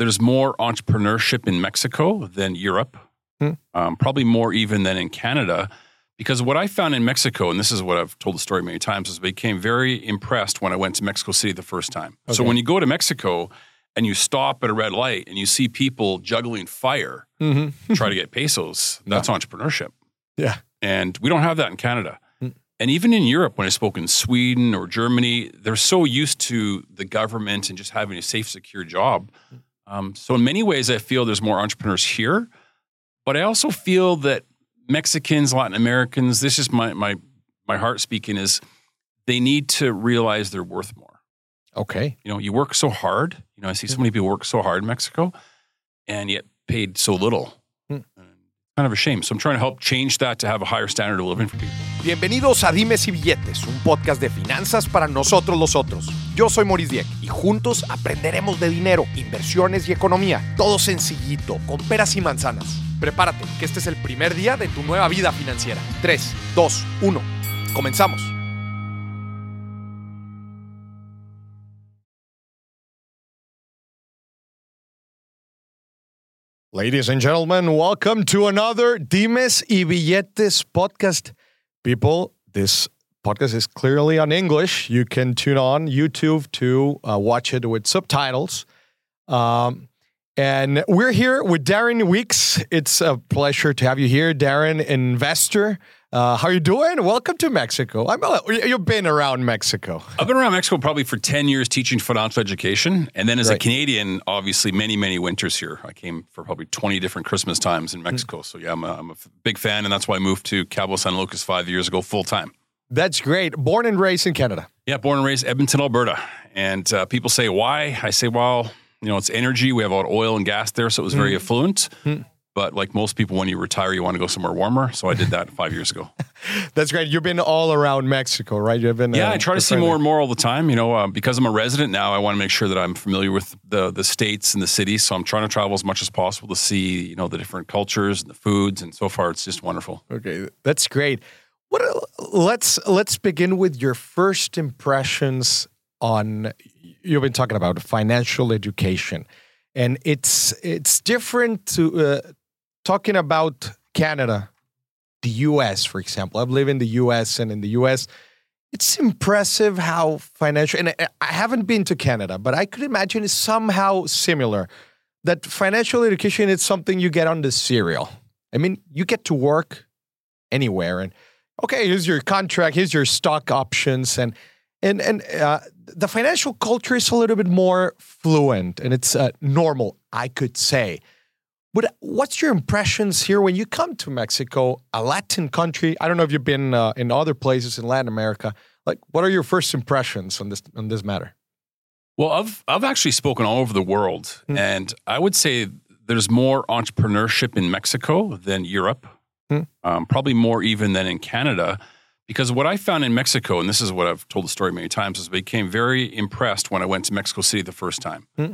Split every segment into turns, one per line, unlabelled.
there's more entrepreneurship in Mexico than Europe,
Hmm.
um, probably more even than in Canada. Because what I found in Mexico, and this is what I've told the story many times, is I became very impressed when I went to Mexico City the first time. So when you go to Mexico and you stop at a red light and you see people juggling fire,
Mm-hmm.
try to get pesos, that's entrepreneurship.
Yeah.
And we don't have that in Canada.
Mm.
And even in Europe, when I spoke in Sweden or Germany, they're so used to the government and just having a safe, secure job. Um, so, in many ways, I feel there's more entrepreneurs here. But I also feel that Mexicans, Latin Americans, this is my, my, my heart speaking, is they need to realize they're worth more.
Okay.
You know, you work so hard. You know, I see so many people work so hard in Mexico and yet paid so little. Of shame. So I'm trying to help change that to have a higher standard of living for.
Bienvenidos a Dimes y Billetes, un podcast de finanzas para nosotros los otros. Yo soy Maurice Dieck y juntos aprenderemos de dinero, inversiones y economía. Todo sencillito, con peras y manzanas. Prepárate, que este es el primer día de tu nueva vida financiera. 3, 2, 1. Comenzamos. Ladies and gentlemen, welcome to another Dimes y Billetes podcast. People, this podcast is clearly on English. You can tune on YouTube to uh, watch it with subtitles. Um, and we're here with Darren Weeks. It's a pleasure to have you here, Darren, investor. Uh, how are you doing? Welcome to Mexico. I'm you've been around Mexico.
I've been around Mexico probably for 10 years teaching financial education. And then as a Canadian, obviously many, many winters here. I came for probably 20 different Christmas times in Mexico. So yeah, I'm a, I'm a big fan. And that's why I moved to Cabo San Lucas five years ago full time.
That's great. Born and raised in Canada.
Yeah, born and raised Edmonton, Alberta. And uh, people say, why? I say, well, you know, it's energy. We have a lot of oil and gas there. So it was very affluent. But like most people, when you retire, you want to go somewhere warmer. So I did that five years ago.
That's great. You've been all around Mexico, right? You've been.
Yeah,
uh,
I try to see more and more all the time. You know, uh, because I'm a resident now, I want to make sure that I'm familiar with the the states and the cities. So I'm trying to travel as much as possible to see, you know, the different cultures and the foods. And so far, it's just wonderful.
Okay, that's great. What? Let's let's begin with your first impressions on. You've been talking about financial education, and it's it's different to uh, talking about Canada, the U.S. For example, I've lived in the U.S. and in the U.S. It's impressive how financial, and I haven't been to Canada, but I could imagine it's somehow similar. That financial education is something you get on the serial. I mean, you get to work anywhere, and okay, here's your contract, here's your stock options, and and and uh, the financial culture is a little bit more fluent and it's uh, normal, I could say. But what's your impressions here when you come to Mexico, a Latin country? I don't know if you've been uh, in other places in Latin America. Like, what are your first impressions on this on this matter?
Well, I've I've actually spoken all over the world,
Hmm.
and I would say there's more entrepreneurship in Mexico than Europe.
Hmm.
Um, probably more even than in Canada. Because what I found in Mexico, and this is what I've told the story many times, is I became very impressed when I went to Mexico City the first time.
Hmm.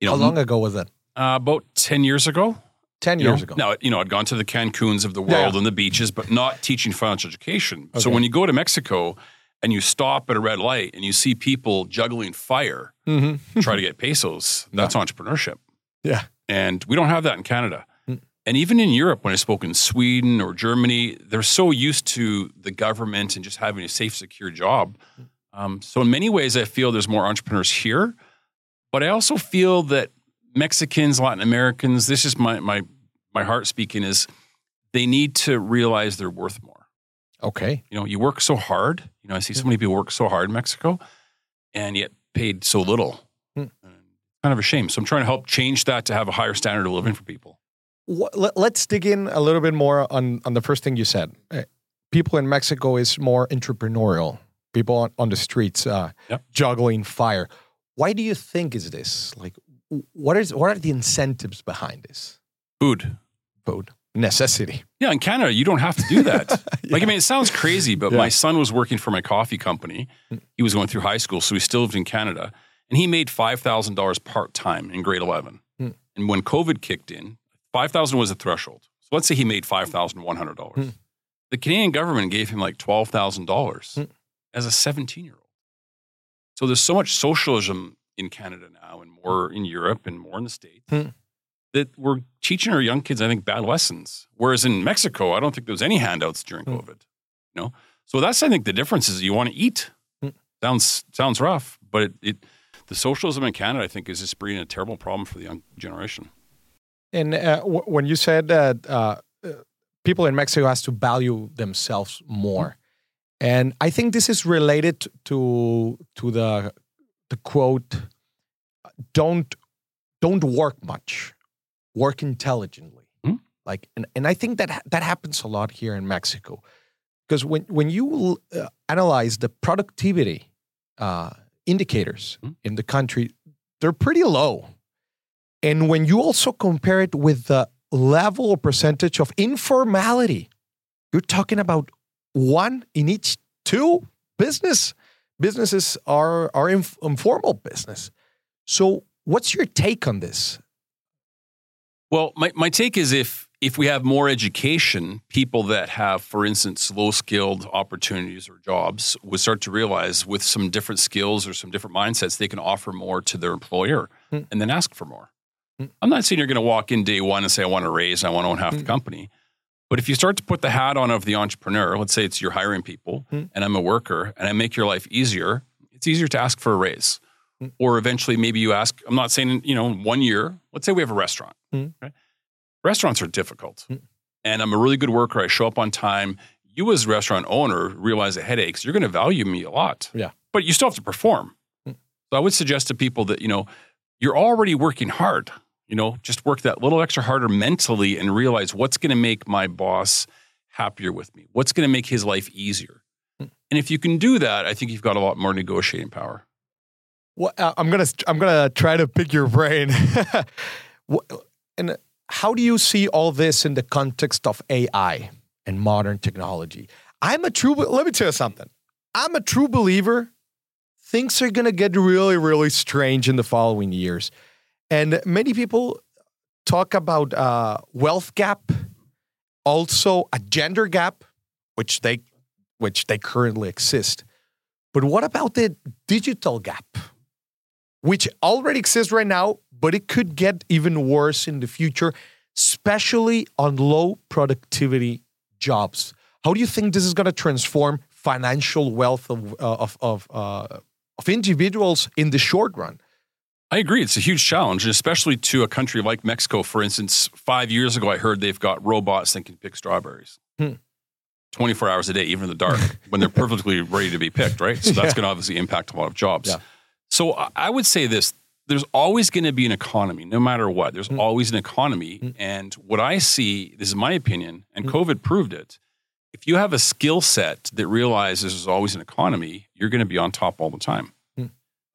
You know,
How long ago was that?
Uh, about ten years ago.
Ten
you
years
know?
ago.
Now, you know, I'd gone to the Cancuns of the world
yeah.
and the beaches, but not teaching financial education. So when you go to Mexico and you stop at a red light and you see people juggling fire,
Mm-hmm.
try to get pesos, that's entrepreneurship.
Yeah.
And we don't have that in Canada.
Mm.
And even in Europe, when I spoke in Sweden or Germany, they're so used to the government and just having a safe, secure job. Um, so, in many ways, I feel there's more entrepreneurs here. But I also feel that Mexicans, Latin Americans, this is my, my, my heart speaking, is they need to realize they're worth more.
Okay.
You know, you work so hard. You know, I see so many people work so hard in Mexico and yet paid so little.
Hmm.
Kind of a shame. So I'm trying to help change that to have a higher standard of living for people.
What, let, us dig in a little bit more on, on the first thing you said. Uh, People in Mexico is more entrepreneurial. People on, on the streets uh,
Yep.
juggling fire. Why do you think is this? Like, what is what are the incentives behind this?
Food.
Food necessity.
Yeah, in Canada, you don't have to do that. Like, I mean, it sounds crazy, but
Yeah.
my son was working for my coffee company. He was going through high school, so he still lived in Canada. And he made $5,000 part time in grade 11.
Hmm.
And when COVID kicked in, 5000 was a threshold. So let's say he made $5,100.
Hmm.
The Canadian government gave him like $12,000
Hmm.
as a 17 year old. So there's so much socialism in Canada now, and more in Europe, and more in the states.
Hmm.
That we're teaching our young kids, I think, bad lessons. Whereas in Mexico, I don't think there was any handouts during
Hmm.
COVID. You know, so that's I think the difference is you want to eat.
Hmm.
Sounds sounds rough, but it, it the socialism in Canada, I think, is just bringing a terrible problem for the young generation.
And uh, w- when you said that uh, uh, people in Mexico has to value themselves more, and I think this is related to to the the quote, "Don't don't work much, work intelligently."
Mhm.
Like, and, and I think that that happens a lot here in Mexico, because when when you uh, analyze the productivity uh, indicators
Mhm.
in the country, they're pretty low. And when you also compare it with the level or percentage of informality, you're talking about one in each two business businesses are are inf- informal business. So, what's your take on this?
Well, my, my take is if if we have more education, people that have, for instance, low skilled opportunities or jobs would start to realize with some different skills or some different mindsets, they can offer more to their employer
Hmm.
and then ask for more.
Hmm.
I'm not saying you're going to walk in day one and say, I want to raise, I want to own half the
Hmm.
company. But if you start to put the hat on of the entrepreneur, let's say it's you're hiring people
Hmm.
and I'm a worker and I make your life easier, it's easier to ask for a raise.
Hmm.
Or eventually, maybe you ask, I'm not saying, you know, one year, let's say we have a restaurant.
Hmm.
Okay? Restaurants are difficult.
Hmm.
And I'm a really good worker. I show up on time. You, as a restaurant owner, realize the headaches. You're going to value me a lot.
Yeah.
But you still have to perform.
Hmm.
So I would suggest to people that, you know, you're already working hard. You know, just work that little extra harder mentally and realize what's going to make my boss happier with me. What's going to make his life easier.
Hmm.
And if you can do that, I think you've got a lot more negotiating power.
Well, uh, I'm gonna I'm gonna try to pick your brain. And how do you see all this in the context of AI and modern technology? I'm a true. Let me tell you something. I'm a true believer. Things are gonna get really, really strange in the following years, and many people talk about uh, wealth gap, also a gender gap, which they which they currently exist. But what about the digital gap? which already exists right now, but it could get even worse in the future, especially on low productivity jobs. How do you think this is going to transform financial wealth of uh, of of, uh, of individuals in the short run?
I agree. It's a huge challenge, and especially to a country like Mexico, for instance. Five years ago, I heard they've got robots that can pick strawberries.
Hmm.
24 hours a day, even in the dark, when they're perfectly ready to be picked, right? So that's
Yeah.
going to obviously impact a lot of jobs.
Yeah.
So I- I would say this there's always going to be an economy, no matter what. There's
Hmm.
always an economy.
Hmm.
And what I see, this is my opinion, and
Hmm.
COVID proved it. If you have a skill set that realizes there's always an economy, you're going to be on top all the time.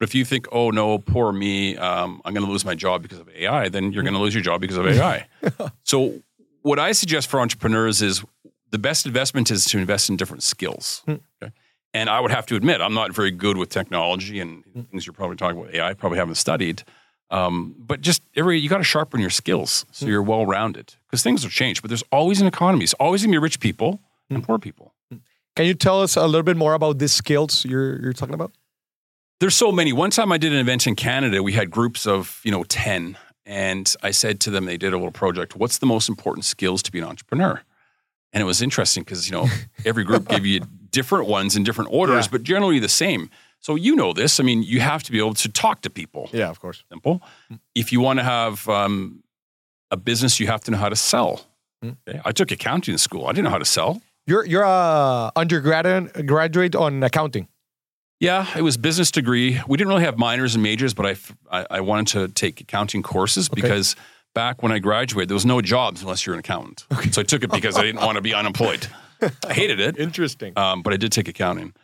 But if you think, oh no, poor me, um, I'm going to lose my job because of AI, then you're going to lose your job because of AI. so, what I suggest for entrepreneurs is the best investment is to invest in different skills.
Hmm.
Okay? And I would have to admit, I'm not very good with technology and
Hmm.
things you're probably talking about AI, I probably haven't studied. Um, but just every, you got to sharpen your skills so
Hmm.
you're well rounded because things have changed. But there's always an economy. It's always going to be rich people and poor people.
Can you tell us a little bit more about these skills you're you're talking about?
There's so many. One time I did an event in Canada, we had groups of, you know, 10. And I said to them, they did a little project, what's the most important skills to be an entrepreneur? And it was interesting because, you know, every group gave you different ones in different orders,
Yeah.
but generally the same. So you know this. I mean, you have to be able to talk to people.
Yeah, of course.
Simple. If you want to have um, a business, you have to know how to sell.
Mm.
Okay? I took accounting in school. I didn't know how to sell.
You're you're a undergraduate graduate on accounting.
Yeah, it was business degree. We didn't really have minors and majors, but I I wanted to take accounting courses
Okay.
because back when I graduated, there was no jobs unless you're an accountant. So I took it because I didn't want to be unemployed. I hated it,
Interesting.
um, but I did take accounting.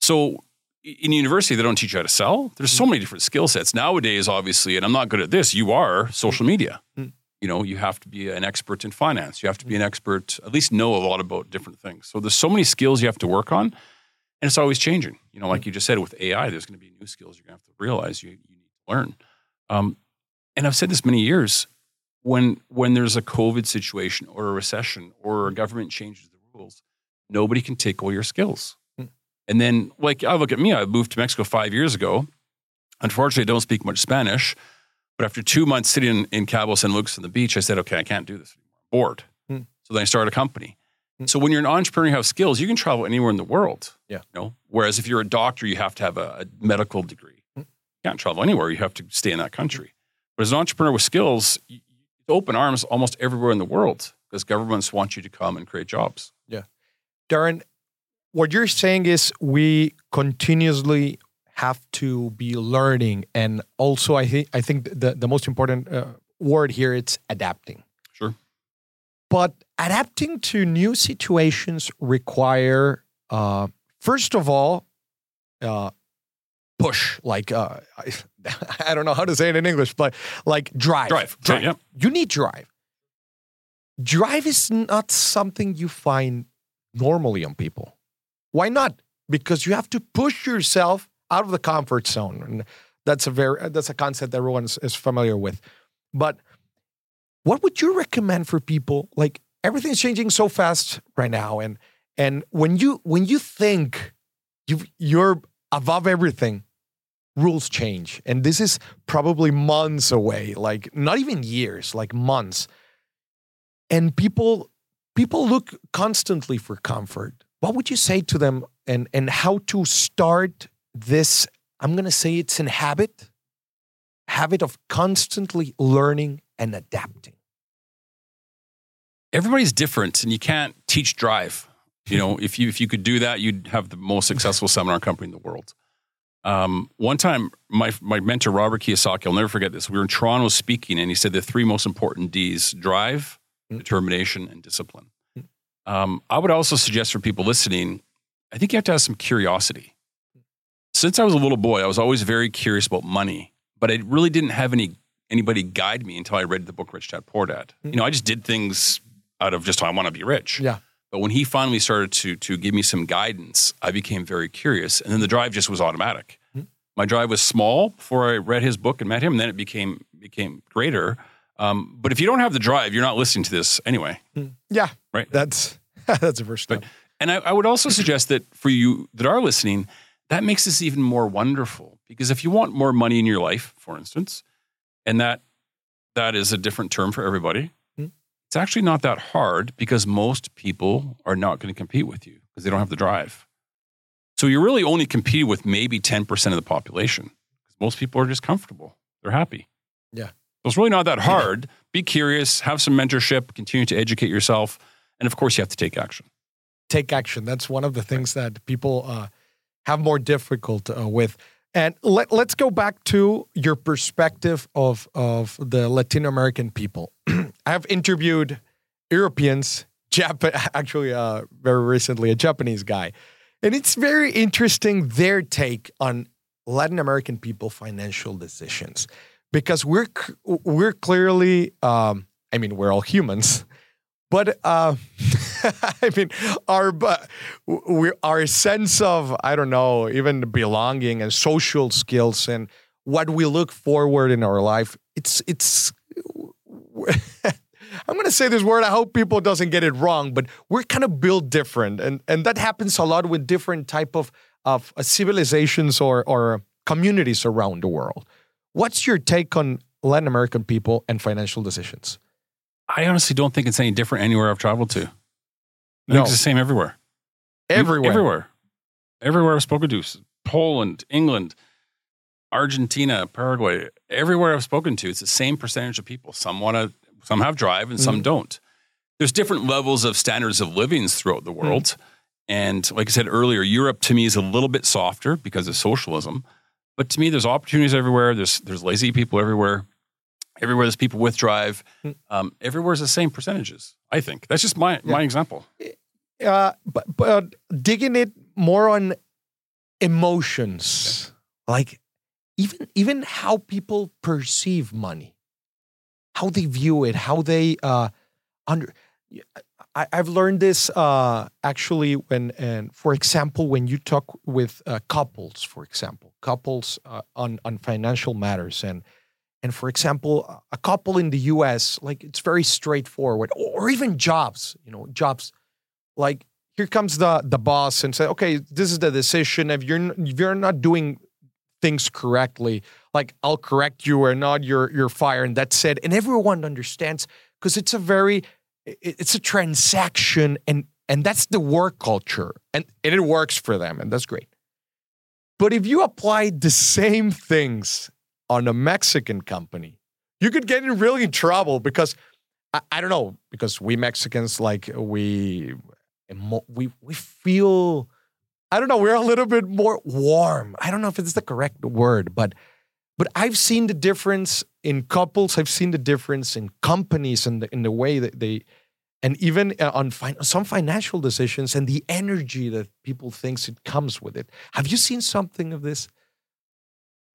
So in university, they don't teach you how to sell. There's so many different skill sets nowadays. Obviously, and I'm not good at this. You are social media.
Mm.
You know, you have to be an expert in finance. You have to be an expert, at least know a lot about different things. So there's so many skills you have to work on, and it's always changing. You know, like you just said with AI, there's going to be new skills you're going to have to realize you, you need to learn. Um, and I've said this many years. When when there's a COVID situation or a recession or a government changes the rules, nobody can take all your skills.
Hmm.
And then, like I look at me, I moved to Mexico five years ago. Unfortunately, I don't speak much Spanish. But after two months sitting in, in Cabo San Lucas on the beach, I said, okay, I can't do this anymore. I'm bored.
Hmm.
So then I started a company.
Hmm.
So when you're an entrepreneur, you have skills, you can travel anywhere in the world.
Yeah.
You know? Whereas if you're a doctor, you have to have a, a medical degree.
Hmm.
You can't travel anywhere. You have to stay in that country. But as an entrepreneur with skills, you, open arms almost everywhere in the world because governments want you to come and create jobs. Yeah.
Darren, what you're saying is we continuously have to be learning, and also I think I think the the most important uh, word here it's adapting.
Sure.
But adapting to new situations require, uh, first of all, uh, push. Like uh, I, I don't know how to say it in English, but like drive.
Drive.
Drive.
Yeah.
You need drive. Drive is not something you find normally on people. Why not? Because you have to push yourself out of the comfort zone, and that's a very that's a concept that everyone is, is familiar with. But what would you recommend for people? Like everything's changing so fast right now, and and when you when you think you you're above everything, rules change, and this is probably months away. Like not even years, like months. And people people look constantly for comfort. What would you say to them and and how to start this I'm going to say it's an habit habit of constantly learning and adapting.
Everybody's different and you can't teach drive. You know, if you if you could do that, you'd have the most successful seminar company in the world. Um, one time, my my mentor Robert Kiyosaki, I'll never forget this. We were in Toronto speaking, and he said the three most important D's: drive,
Mm.
determination, and discipline.
Mm.
Um, I would also suggest for people listening, I think you have to have some curiosity. Since I was a little boy, I was always very curious about money, but I really didn't have any anybody guide me until I read the book Rich Dad Poor Dad.
Mm.
You know, I just did things out of just I want to be rich.
Yeah.
But when he finally started to to give me some guidance, I became very curious, and then the drive just was automatic.
Hmm.
My drive was small before I read his book and met him, and then it became became greater. Um, but if you don't have the drive, you're not listening to this anyway.
Yeah.
Right.
That's that's a first step.
But- And I, I would also suggest that for you that are listening, that makes this even more wonderful because if you want more money in your life, for instance, and that that is a different term for everybody. It's actually not that hard because most people are not going to compete with you because they don't have the drive. So you're really only competing with maybe 10% of the population because most people are just comfortable. They're happy.
Yeah.
So it's really not that hard. Be curious, have some mentorship, continue to educate yourself. And of course, you have to take action.
take action. That's one of the things that people uh, have more difficult uh, with. And let, let's go back to your perspective of, of the Latin American people. I have interviewed Europeans, Jap- actually, uh, very recently, a Japanese guy. And it's very interesting their take on Latin American people financial decisions because we're we're clearly um, I mean we're all humans but uh, I mean, our we, our sense of I don't know, even belonging and social skills and what we look forward in our life. It's it's. I'm going to say this word. I hope people doesn't get it wrong, but we're kind of built different, and and that happens a lot with different type of of uh, civilizations or or communities around the world. What's your take on Latin American people and financial decisions?
I honestly don't think it's any different anywhere I've traveled to. I
No.
think it's the same everywhere.
Everywhere.
Everywhere. Everywhere I've spoken to, Poland, England, Argentina, Paraguay, everywhere I've spoken to, it's the same percentage of people. Some want to, some have drive and some
Mhm.
don't. There's different levels of standards of livings throughout the world. And like I said earlier, Europe to me is a little bit softer because of socialism. But to me, there's opportunities everywhere. There's there's lazy people everywhere. Everywhere there's people with drive.
Hmm.
Um, everywhere's the same percentages. I think that's just my my example.
uh, but but digging it more on emotions, like even even how people perceive money, how they view it, how they uh, under. I, I've learned this uh, actually when, and for example, when you talk with uh, couples, for example, couples uh, on on financial matters, and and for example, a couple in the U.S. like it's very straightforward, or even jobs, you know, jobs like here comes the the boss and say, okay, this is the decision. If you're if you're not doing things correctly. Like I'll correct you or not, you're you're fired, and that's it. And everyone understands because it's a very it's a transaction and and that's the work culture and, and it works for them and that's great but if you apply the same things on a mexican company you could get in really trouble because I, I don't know because we mexicans like we we we feel i don't know we're a little bit more warm i don't know if it's the correct word but but I've seen the difference in couples. I've seen the difference in companies and in the way that they, and even uh, on some financial decisions and the energy that people thinks it comes with it. Have you seen something of this?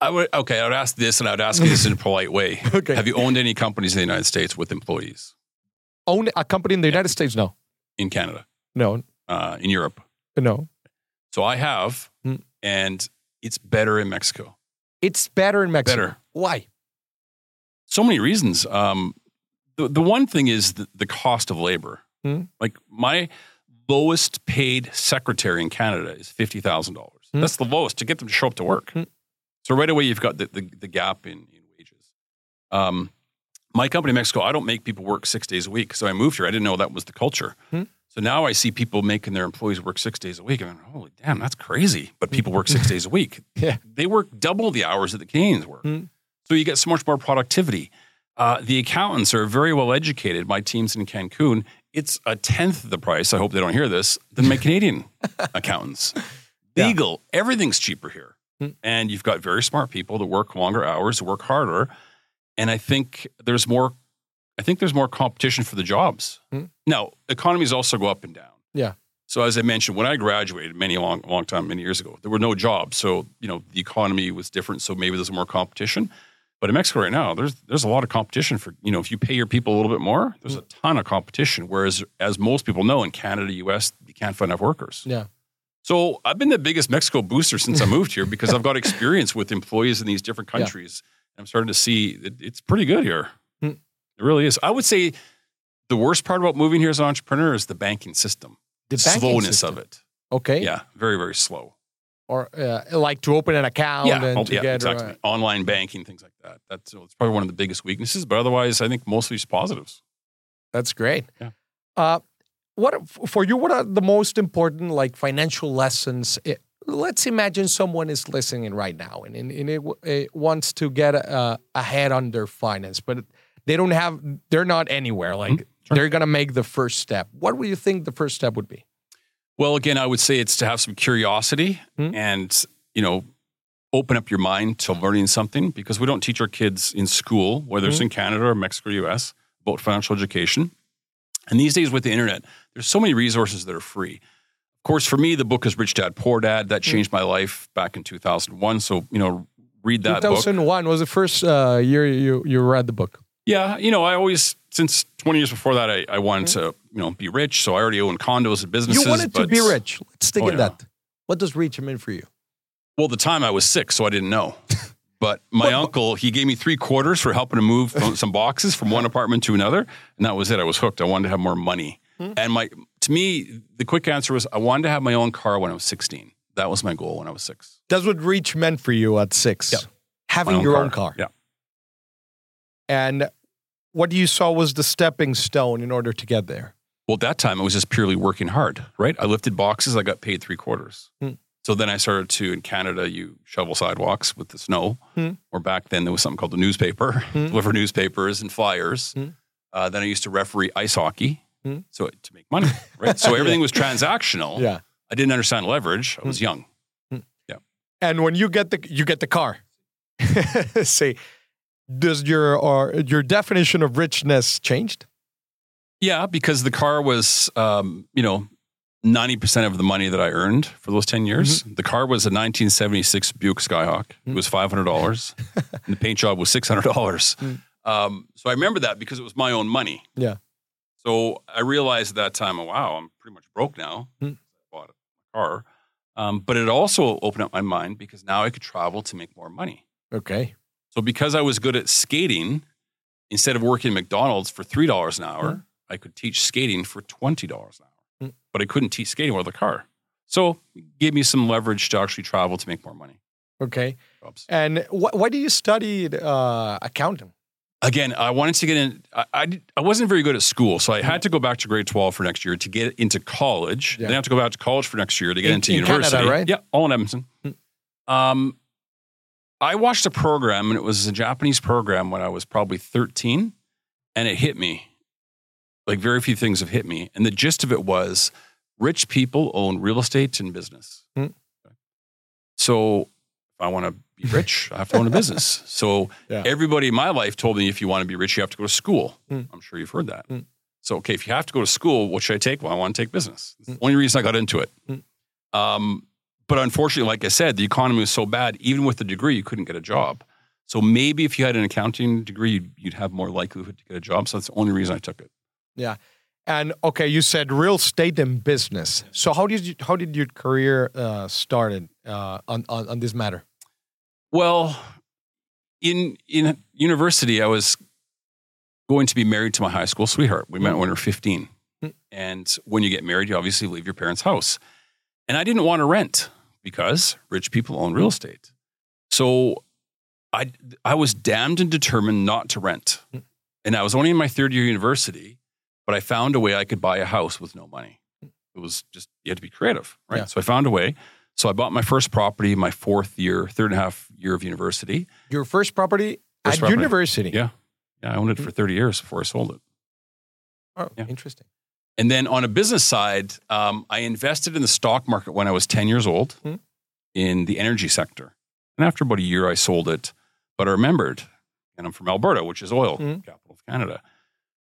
I would okay. I would ask this, and I would ask this in a polite way. okay. Have you owned any companies in the United States with employees?
Own a company in the United States? No.
In Canada?
No.
Uh, in Europe?
No.
So I have, mm. and it's better in Mexico.
It's better in Mexico.
Better.
Why?
So many reasons. Um, the, the one thing is the, the cost of labor. Hmm? Like my lowest paid secretary in Canada is fifty thousand dollars. Hmm? That's the lowest to get them to show up to work. Hmm? So right away you've got the, the, the gap in, in wages. Um, my company in Mexico, I don't make people work six days a week. So I moved here. I didn't know that was the culture. Hmm? So now I see people making their employees work six days a week. I'm like, holy damn, that's crazy. But people work six days a week.
Yeah.
They work double the hours that the Canadians work. Mm. So you get so much more productivity. Uh, the accountants are very well educated. My team's in Cancun. It's a tenth the price. I hope they don't hear this than my Canadian accountants. Legal, yeah. everything's cheaper here. Mm. And you've got very smart people that work longer hours, work harder. And I think there's more I think there's more competition for the jobs. Hmm. Now, economies also go up and down.
Yeah.
So as I mentioned, when I graduated many long long time, many years ago, there were no jobs. So, you know, the economy was different. So maybe there's more competition. But in Mexico right now, there's there's a lot of competition for, you know, if you pay your people a little bit more, there's hmm. a ton of competition. Whereas as most people know in Canada, US, you can't find enough workers.
Yeah.
So I've been the biggest Mexico booster since I moved here because I've got experience with employees in these different countries. Yeah. I'm starting to see it, it's pretty good here. It really is. I would say the worst part about moving here as an entrepreneur is the banking system.
The
banking slowness
system.
of it.
Okay.
Yeah, very very slow.
Or uh, like to open an account
yeah,
and
oh,
to
yeah,
get
exactly. Uh, online banking things like that. That's it's probably one of the biggest weaknesses. But otherwise, I think mostly just positives.
That's great.
Yeah.
Uh, what for you? What are the most important like financial lessons? It, let's imagine someone is listening right now and, and, and it, it, wants to get uh, ahead on their finance, but they don't have they're not anywhere like mm-hmm. sure. they're going to make the first step what would you think the first step would be
well again i would say it's to have some curiosity mm-hmm. and you know open up your mind to learning something because we don't teach our kids in school whether it's mm-hmm. in canada or mexico or us about financial education and these days with the internet there's so many resources that are free of course for me the book is rich dad poor dad that mm. changed my life back in 2001 so you know read that
2001
book.
was the first uh, year you, you read the book
yeah, you know, I always since 20 years before that, I, I wanted to you know be rich. So I already owned condos and businesses.
You wanted
but,
to be rich. Let's stick oh, in yeah. that. What does rich mean for you?
Well, the time I was six, so I didn't know. But my uncle, he gave me three quarters for helping to move some boxes from one apartment to another, and that was it. I was hooked. I wanted to have more money. Hmm. And my to me, the quick answer was I wanted to have my own car when I was 16. That was my goal when I was six.
That's what reach meant for you at six.
Yeah.
Having own your car. own car.
Yeah.
And what you saw was the stepping stone in order to get there?
Well, at that time, it was just purely working hard, right? I lifted boxes, I got paid three quarters. Hmm. So then I started to, in Canada, you shovel sidewalks with the snow. Hmm. Or back then, there was something called the newspaper, hmm. deliver newspapers and flyers. Hmm. Uh, then I used to referee ice hockey hmm. so to make money, right? So everything was transactional.
Yeah.
I didn't understand leverage. I was young. Yeah.
And when you get the you get the car, say does your or your definition of richness changed?
Yeah, because the car was, um, you know, ninety percent of the money that I earned for those ten years. Mm-hmm. The car was a 1976 Buick Skyhawk. Mm-hmm. It was five hundred dollars, and the paint job was six hundred dollars. Mm-hmm. Um, so I remember that because it was my own money.
Yeah.
So I realized at that time, oh, wow, I'm pretty much broke now. Mm-hmm. I bought a car, um, but it also opened up my mind because now I could travel to make more money.
Okay.
So because I was good at skating, instead of working at McDonald's for three dollars an hour, mm. I could teach skating for twenty dollars an hour. Mm. But I couldn't teach skating with a car. So it gave me some leverage to actually travel to make more money.
Okay.
jobs.
And wh- why do you study uh, accounting?
Again, I wanted to get in. I, I, I wasn't very good at school, so I had to go back to grade 12 for next year to get into college.
Yeah.
Then I have to go back to college for next year to get
In-
into
in Canada,
university.
right?
Yeah, all in Edmonton.
Hmm.
Um, I watched a program, and it was a Japanese program when I was probably 13, and it hit me. Like very few things have hit me. And the gist of it was rich people own real estate and business.
Hmm.
So if I want to be rich, I have to own a business. So
Yeah.
everybody in my life told me if you want to be rich, you have to go to school.
Hmm.
I'm sure you've heard that.
Hmm.
So, okay, if you have to go to school, what should I take? Well, I want to take business. It's
Hmm.
the only reason I got into it.
Hmm.
Um, but unfortunately, like I said, the economy was so bad, even with a degree, you couldn't get a job. So maybe if you had an accounting degree, you'd, you'd have more likelihood to get a job. So that's the only reason I took it. Yeah.
And okay, you said real estate and business. So how did you how did your career uh, started uh, on, on on this matter?
Well, in in university, I was going to be married to my high school sweetheart. We met when we were 15.
Hmm.
And when you get married, you obviously leave your parents' house. And I didn't want to rent because rich people own real estate. So I I was damned and determined not to rent.
Hmm.
And I was only in my third year of university, but I found a way I could buy a house with no money. It was just you had to be creative, right?
Yeah.
So I found a way. So I bought my first property my fourth year, third and a half year of university.
Your first property
First
at
property.
university.
Yeah. Yeah, I owned it for 30 years before I sold it.
Oh,
Yeah.
interesting.
And then on a business side, um, I invested in the stock market when I was 10 years old
Hmm.
in the energy sector. And after about a year, I sold it. But I remembered, and I'm from Alberta, which is oil,
Hmm.
capital of Canada.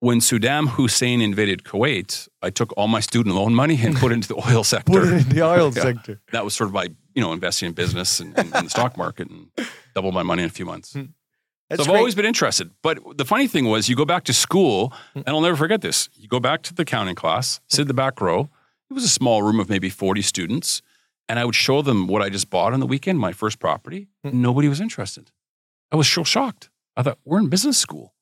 When Saddam Hussein invaded Kuwait, I took all my student loan money and put it into the oil sector.
Put it in the oil
Yeah.
sector.
That was sort of my, you know, investing in business and, and in the stock market and doubled my money in a few months.
Hmm.
So I've
great.
always been interested. But the funny thing was, you go back to school,
Hmm.
and I'll never forget this. You go back to the accounting class, sit in the back row. It was a small room of maybe 40 students. And I would show them what I just bought on the weekend, my first property.
Hmm.
Nobody was interested. I was so shocked. I thought, we're in business school.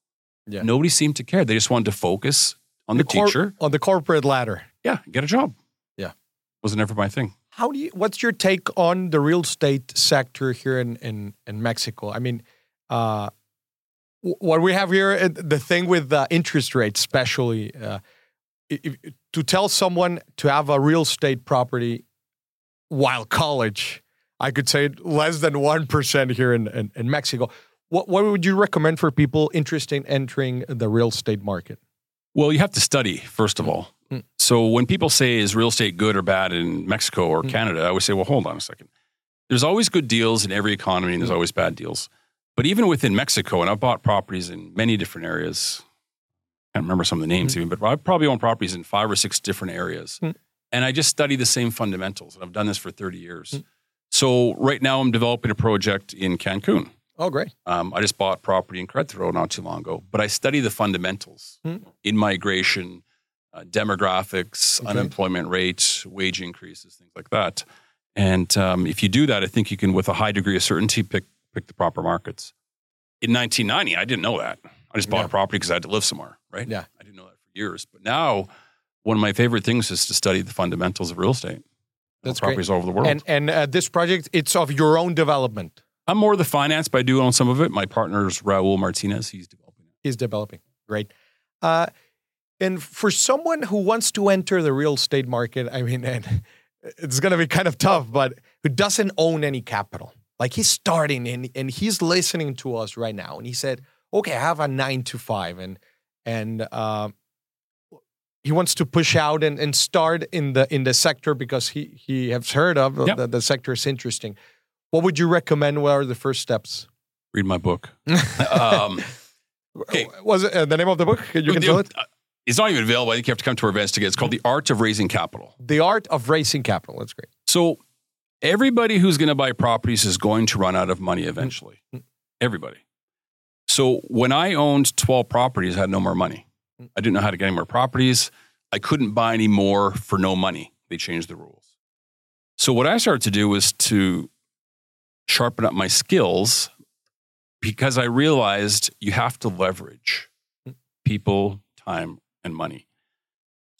Yeah.
Nobody seemed to care. They just wanted to focus on the,
cor-
teacher.
on the corporate ladder.
Yeah, get a job.
Yeah.
Wasn't ever my thing.
How do you? What's your take on the real estate sector here in in, in Mexico? I mean, uh, what we have here, uh, the thing with uh, interest rates, especially, uh, if, to tell someone to have a real estate property while college, I could say less than one percent here in, in in Mexico. What what would you recommend for people interested in entering the real estate market?
Well, you have to study, first of all.
Mm.
So when people say, is real estate good or bad in Mexico or
Mm.
Canada, I would say, well, hold on a second. There's always good deals in every economy and there's
Mm.
always bad deals. But even within Mexico, and I've bought properties in many different areas, I can't remember some of the names even, but I probably own properties in five or six different areas.
Mm.
And I just study the same fundamentals. And I've done this for 30 years.
Mm.
So right now I'm developing a project in Cancun.
Oh, great!
Um, I just bought property in Querétaro not too long ago, but I study the fundamentals
Hmm.
in migration, uh, demographics,
Okay.
unemployment rates, wage increases, things like that. And um, if you do that, I think you can, with a high degree of certainty, pick pick the proper markets. In 1990, I didn't know that. I just bought
Yeah.
a property because I had to live somewhere, right?
Yeah.
I didn't know that for years. But now, one of my favorite things is to study the fundamentals of real estate.
That's great.
properties all over the world.
And and uh, this project, it's of your own development.
I'm more the finance, but I do own some of it. My partner's Raul Martinez. He's developing.
He's developing. Great. Uh, and for someone who wants to enter the real estate market, I mean, and it's going to be kind of tough, but who doesn't own any capital, like he's starting and and he's listening to us right now, and he said, "Okay, I have a nine to five, and and uh, he wants to push out and, and start in the in the sector because he he has heard of
Yep.
the, the sector is interesting." What would you recommend? What are the first steps?
Read my book. um, Okay.
Was it uh, the name of the book? You can tell it.
It's not even available. I think you have to come to our events to get. It's called The Art of Raising Capital.
The Art of Raising Capital. That's great.
So everybody who's going to buy properties is going to run out of money eventually.
Mm.
Everybody. So when I owned 12 properties, I had no more money.
Mm.
I didn't know how to get any more properties. I couldn't buy any more for no money. They changed the rules. So what I started to do was to sharpen up my skills because I realized you have to leverage
Mm.
people, time, and money.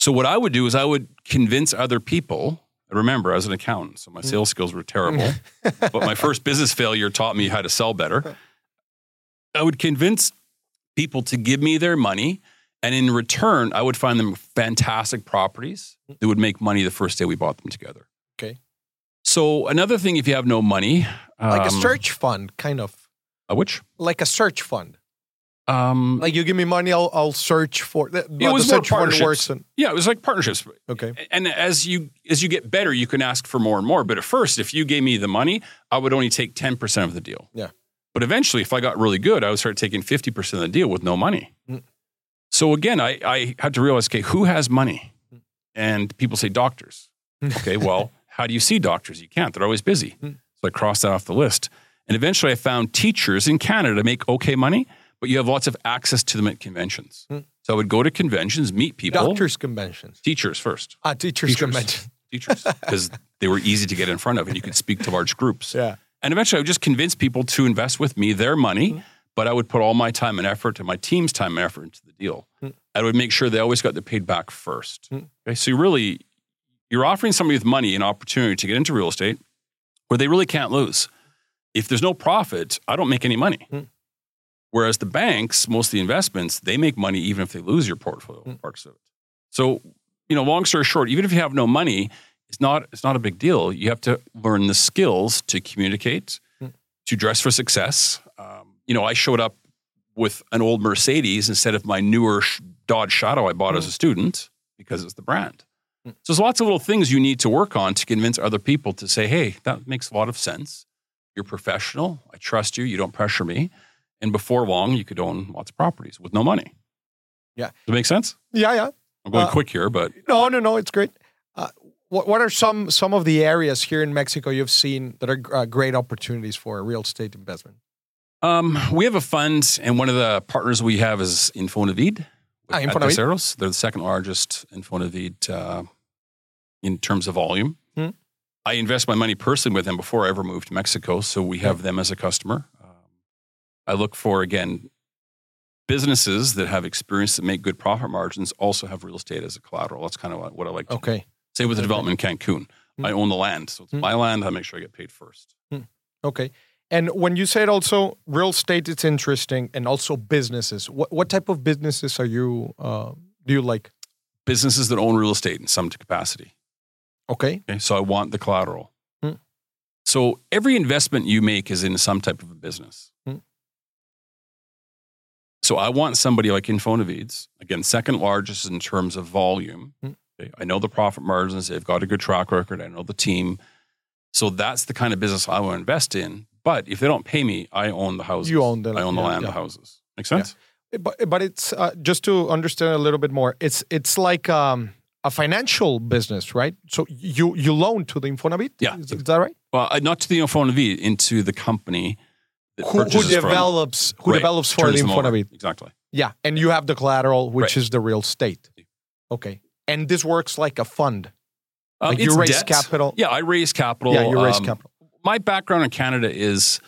So what I would do is I would convince other people Remember, I was an accountant, so my sales skills were terrible. but my first business failure taught me how to sell better. I would convince people to give me their money, and in return, I would find them fantastic properties that would make money the first day we bought them together.
Okay.
So another thing, if you have no money,
Like a
um,
search fund, kind of.
a which
Like a search fund.
Um,
Like you give me money, I'll, I'll search for. The,
it was
the
more partnerships.
In,
yeah, it was like partnerships.
okay.
And as you as you get better, you can ask for more and more. But at first, if you gave me the money, I would only take ten percent of the deal.
Yeah.
But eventually, if I got really good, I would start taking fifty percent of the deal with no money.
Mm.
So again, I, I had to realize, okay, who has money?
Mm.
And people say doctors. Okay, well, how do you see doctors? You can't; they're always busy.
Mm.
So I crossed that off the list. And eventually, I found teachers in Canada make okay money, but you have lots of access to them at conventions.
Mm.
So I would go to conventions, meet people,
Doctors conventions.
teachers first
Ah, teachers,
Teachers.
convention.
teachers because they were easy to get in front of and you could speak to large groups.
Yeah.
And eventually I would just convince people to invest with me their money,
Mm.
but I would put all my time and effort and my team's time and effort into the deal.
Mm.
I would make sure they always got the paid back first.
Mm.
Okay. So you really, you're offering somebody with money an opportunity to get into real estate where they really can't lose. If there's no profit, I don't make any money.
Mm.
Whereas the banks, most of the investments, they make money even if they lose your portfolio
Mm.
parts of it. So, you know, long story short, even if you have no money, it's not it's not a big deal. You have to learn the skills to communicate,
Mm.
to dress for success. Um, you know, I showed up with an old Mercedes instead of my newer Dodge Shadow I bought as a student because it's the brand.
Mm.
So there's lots of little things you need to work on to convince other people to say, "Hey, that makes a lot of sense. You're professional. I trust you. You don't pressure me." And before long, you could own lots of properties with no money.
Yeah.
Does that make sense?
Yeah, yeah.
I'm going
Uh,
quick here, but
No, no, no. It's great. Uh, what What are some some of the areas here in Mexico you've seen that are uh, great opportunities for real estate investment?
Um, we have a fund, and one of the partners we have is Infonavit.
Ah,
at
Infonavit.
Terceros. They're the second largest Infonavit uh, in terms of volume.
Hmm.
I invest my money personally with them before I ever moved to Mexico, so we have them as a customer. I look for again businesses that have experience that make good profit margins also have real estate as a collateral. That's kind of what, I like. To do.
Okay.
Say with the development in Cancun,
Hmm.
I own the land, so it's
Hmm.
my land. I make sure I get paid first.
Okay. And when you said also real estate, it's interesting, and also businesses. What what type of businesses are you uh, do you like?
Businesses that own real estate in some capacity.
Okay.
Okay, so I want the collateral.
Hmm.
So every investment you make is in some type of a business. So I want somebody like Infonavits, again, second largest in terms of volume.
Hmm.
Okay, I know the profit margins, they've got a good track record, I know the team. So that's the kind of business I want to invest in. But if they don't pay me, I own the houses.
You own the-
I own the
yeah,
land,
yeah.
the houses. Make sense?
But but it's uh, just to understand a little bit more. It's it's like um, a financial business, right? So you you loan to the Infonavit.
Yeah.
Is, is that right?
Well, uh, not to the Infonavit, into the company
Who, who
purchases from.
develops who
Right,
develops for the
them over.
Infonavit?
Exactly.
Yeah, and you have the collateral, which
Right.
is the real estate. Okay, and this works like a fund.
Um,
Like you raise
debt.
capital.
Yeah, I raise capital.
Yeah, you raise
Um,
capital.
My background in Canada is,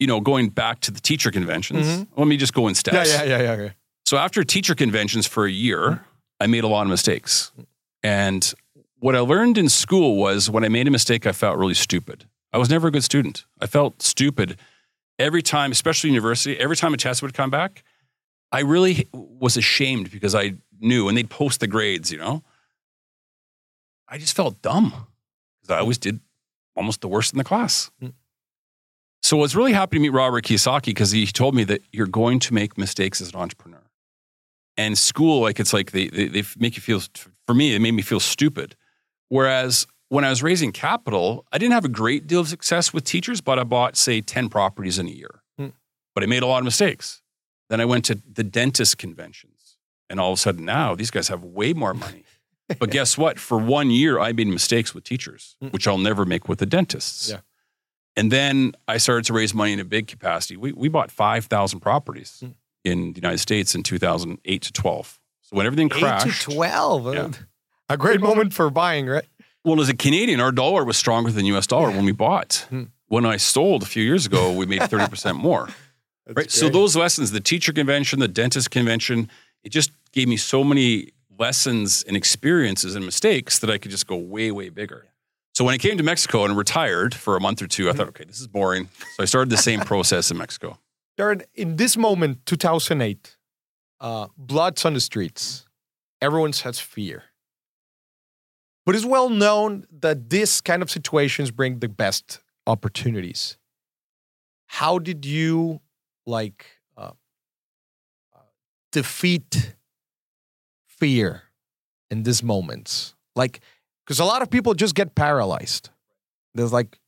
you know, going back to the teacher conventions.
Mhm.
Let me just go in steps.
Yeah, yeah, yeah, yeah. yeah.
So after teacher conventions for a year, I made a lot of mistakes. And what I learned in school was when I made a mistake, I felt really stupid. I was never a good student. I felt stupid every time, especially university, every time a test would come back. I really was ashamed because I knew, and they'd post the grades, you know. I just felt dumb because I always did almost the worst in the class.
Mm.
So I was really happy to meet Robert Kiyosaki because he told me that you're going to make mistakes as an entrepreneur. And school, like it's like they, they, they make you feel, for me, it made me feel stupid. Whereas when I was raising capital, I didn't have a great deal of success with teachers, but I bought, say, 10 properties in a year.
Hmm.
But I made a lot of mistakes. Then I went to the dentist conventions. And all of a sudden now, these guys have way more money. but guess what? For one year, I made mistakes with teachers,
Hmm.
which I'll never make with the dentists.
Yeah.
And then I started to raise money in a big capacity. We, we bought 5,000 properties
Hmm.
in the United States in 2008 to 12. So when everything crashed,
to twelve.
Yeah.
A great moment for buying, right?
Well, as a Canadian, our dollar was stronger than US dollar when we bought.
Hmm.
When I sold a few years ago, we made 30% more. right. So those lessons, the teacher convention, the dentist convention, it just gave me so many lessons and experiences and mistakes that I could just go way, way bigger. So when I came to Mexico and retired for a month or two, I thought, okay, this is boring. So I started the same process in Mexico.
Darren, in this moment, 2008, uh, blood's on the streets. Everyone has fear. But it's well known that this kind of situations bring the best opportunities. How did you like uh, uh, defeat fear in these moments? Like, because a lot of people just get paralyzed. There's like,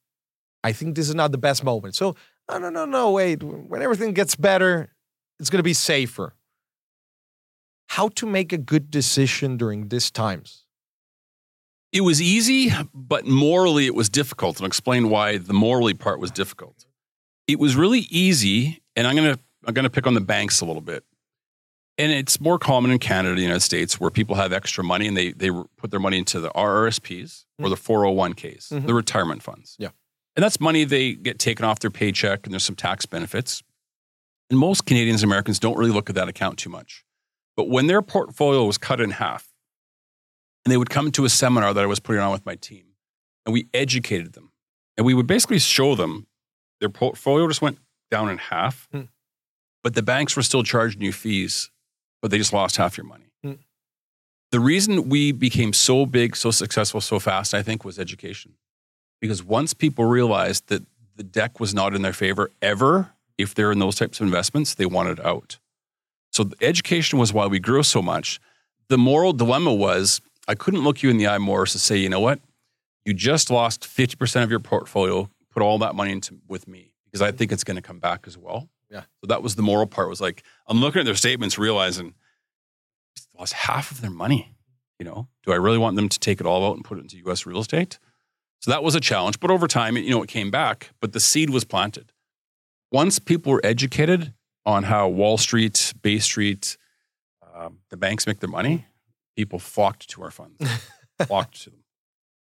I think this is not the best moment. So, no, no, no, no, wait. When everything gets better, it's going to be safer. How to make a good decision during these times?
It was easy, but morally it was difficult. And I'll explain why the morally part was difficult. It was really easy, and I'm gonna I'm gonna pick on the banks a little bit. And it's more common in Canada, the United States, where people have extra money and they they put their money into the RRSPs or the 401ks,
Mhm.
the retirement funds.
Yeah.
And that's money they get taken off their paycheck and there's some tax benefits. And most Canadians and Americans don't really look at that account too much. But when their portfolio was cut in half, and they would come to a seminar that I was putting on with my team, and we educated them. And we would basically show them their portfolio just went down in half,
Hmm.
but the banks were still charging you fees, but they just lost half your money.
Hmm.
The reason we became so big, so successful, so fast, I think, was education. Because once people realized that the deck was not in their favor ever, if they're in those types of investments, they wanted out. So the education was why we grew so much. The moral dilemma was I couldn't look you in the eye, Moris, to say, you know what? You just lost 50% of your portfolio, put all that money into with me because I think it's going to come back as well.
Yeah.
So that was the moral part was like, I'm looking at their statements, realizing lost half of their money. You know, do I really want them to take it all out and put it into US real estate? So that was a challenge. But over time, you know, it came back, but the seed was planted. Once people were educated on how Wall Street, Bay Street, um, the banks make their money, people flocked to our funds, flocked to them.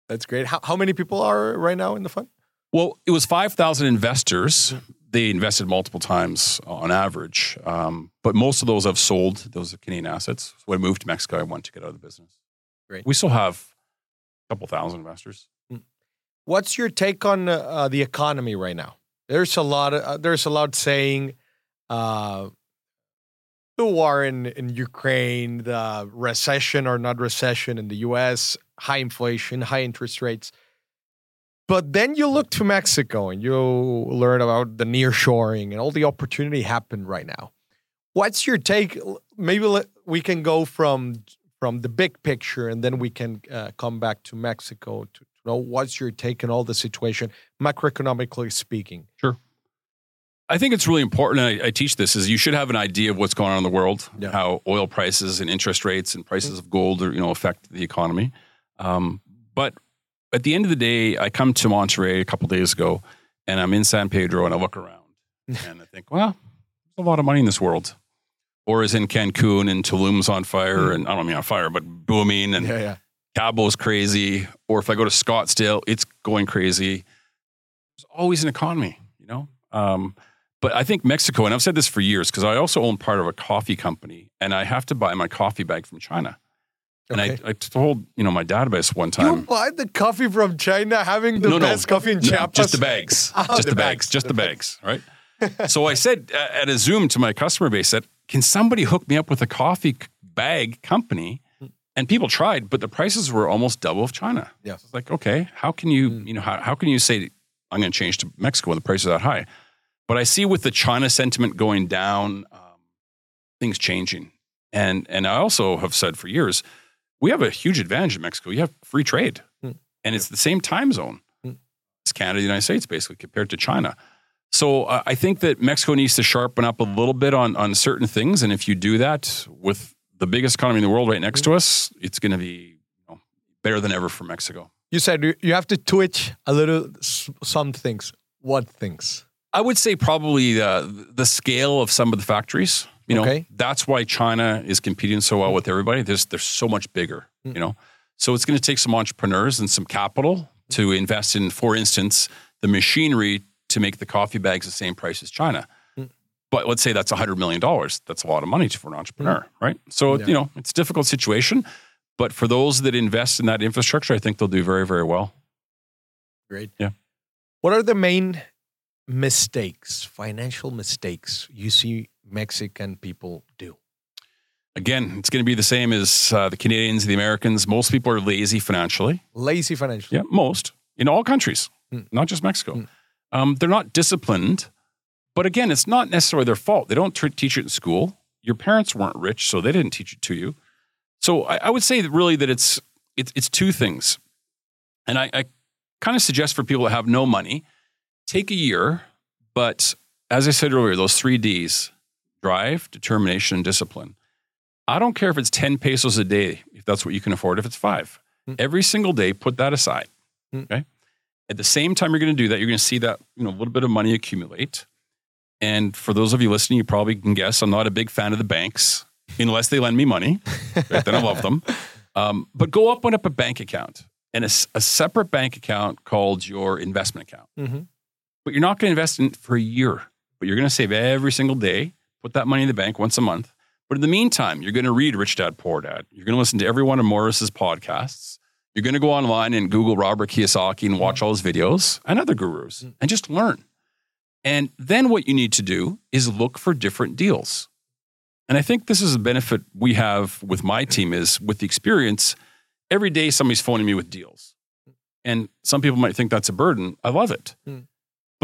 That's great. How, how many people are right now in the fund?
Well, it was 5,000 investors. They invested multiple times on average, um, but most of those have sold those Canadian assets. So when I moved to Mexico, I wanted to get out of the business.
Great.
We still have a couple thousand investors.
What's your take on uh, the economy right now? There's a lot of uh, there's a lot saying uh, the war in in Ukraine, the recession or not recession in the U.S., high inflation, high interest rates. But then you look to Mexico and you learn about the nearshoring and all the opportunity happened right now. What's your take? Maybe we can go from from the big picture and then we can uh, come back to Mexico to, to know what's your take on all the situation, macroeconomically speaking.
I think it's really important, and I, I teach this, is you should have an idea of what's going on in the world,
Yeah.
how oil prices and interest rates and prices of gold are, you know, affect the economy. Um, but at the end of the day, I come to Monterrey a couple days ago, and I'm in San Pedro, and I look around, and I think, well, there's a lot of money in this world. Or is in Cancun and Tulum's on fire, and I don't mean on fire, but booming, and
yeah, yeah.
Cabo's crazy, or if I go to Scottsdale, it's going crazy. There's always an economy, you know. Um, but I think Mexico, and I've said this for years because I also own part of a coffee company, and I have to buy my coffee bag from China. And I,
Okay.
I told you know my database one time.
you buy the coffee from China, having the
No, no,
best coffee in
No, just the bags,
Oh,
just
the
the,
bags,
bags, just
the
the bags, right? so I said uh, at a Zoom to my customer base that can somebody hook me up with a coffee bag company? And people tried, but the prices were almost double of China.
Yeah.
So it's like, okay, how can you,
Mm.
you know, how, how can you say I'm going to change to Mexico when the prices are that high? But I see with the China sentiment going down, um, things changing. And and I also have said for years, we have a huge advantage in Mexico. You have free trade,
Mm.
and it's the same time zone
Mm.
as Canada, the United States, basically compared to China. So uh, I think that Mexico needs to sharpen up a little bit on on certain things, and if you do that with the biggest economy in the world right next to us, it's going to be you know, better than ever for Mexico.
You said you- you have to twitch a little some things. What things?
I would say probably uh, the scale of some of the factories. You know,
Okay.
that's why China is competing so well with everybody. There's they're so much bigger.
Mm.
You know, so it's going to take some entrepreneurs and some capital to invest in, for instance, the machinery to make the coffee bags the same price as China.
Mm.
But let's say that's hundred million dollars. That's a lot of money for an entrepreneur, right? So
Yeah.
you know, it's a difficult situation. But for those that invest in that infrastructure, I think they'll do very, very well.
Great.
Yeah.
What are the main mistakes, financial mistakes you see Mexican people do?
Again, it's going to be the same as uh, the Canadians, the Americans. Most people are lazy financially.
Lazy financially.
Yeah, most in all countries,
Mm.
not just Mexico.
Mm.
Um, they're not disciplined. But again, it's not necessarily their fault. They don't tr- teach it in school. Your parents weren't rich, so they didn't teach it to you. So I, I would say that really that it's it's, it's two things, and I, I kind of suggest for people that have no money, take a year. But as I said earlier, those three Ds: drive, determination, and discipline. I don't care if it's ten pesos a day, if that's what you can afford. If it's five,
Mm.
every single day, put that aside.
Mm.
Okay. At the same time, you're going to do that. You're going to see that you know a little bit of money accumulate. And for those of you listening, you probably can guess I'm not a big fan of the banks unless they lend me money. Right? then I love them. Um, but go open up a bank account and a separate bank account called your investment account.
Mm-hmm.
But you're not going to invest in it for a year, but you're going to save every single day, put that money in the bank once a month. But in the meantime, you're going to read Rich Dad Poor Dad. You're going to listen to every one of Moris's podcasts. You're going to go online and Google Robert Kiyosaki and watch all his videos and other gurus
Mm.
and just learn. And then what you need to do is look for different deals. And I think this is a benefit we have with my team is with the experience, every day somebody's phoning me with deals. And some people might think that's a burden. I love it.
Mm.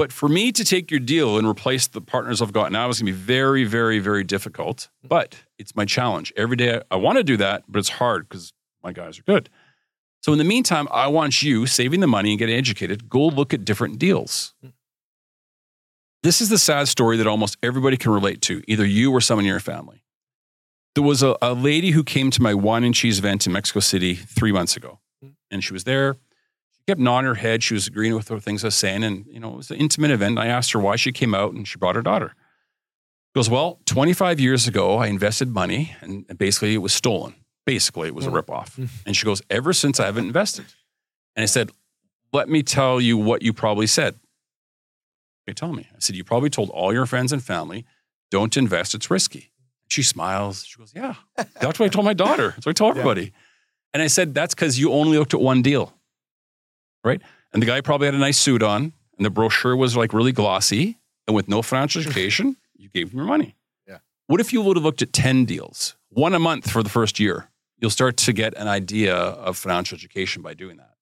But for me to take your deal and replace the partners I've got now is going to be very, very, very difficult. But it's my challenge. Every day I, I want to do that, but it's hard because my guys are good. So in the meantime, I want you saving the money and getting educated. Go look at different deals. This is the sad story that almost everybody can relate to, either you or someone in your family. There was a, a lady who came to my wine and cheese event in Mexico City three months ago. And she was there. She kept nodding her head. She was agreeing with the things I was saying. And, you know, it was an intimate event. I asked her why she came out and she brought her daughter. She goes, Well, 25 years ago, I invested money and basically it was stolen. Basically, it was a
Mm.
ripoff. And she goes, Ever since I haven't invested. And I said, Let me tell you what you probably said. Okay, tell me. I said, You probably told all your friends and family, don't invest, it's risky. She smiles. She goes, Yeah, that's what I told my daughter. That's what I told
Yeah.
everybody. And I said, That's because you only looked at one deal. Right. And the guy probably had a nice suit on, and the brochure was like really glossy. And with no financial education, you gave him your money.
Yeah.
What if you would have looked at 10 deals, one a month for the first year? You'll start to get an idea of financial education by doing that.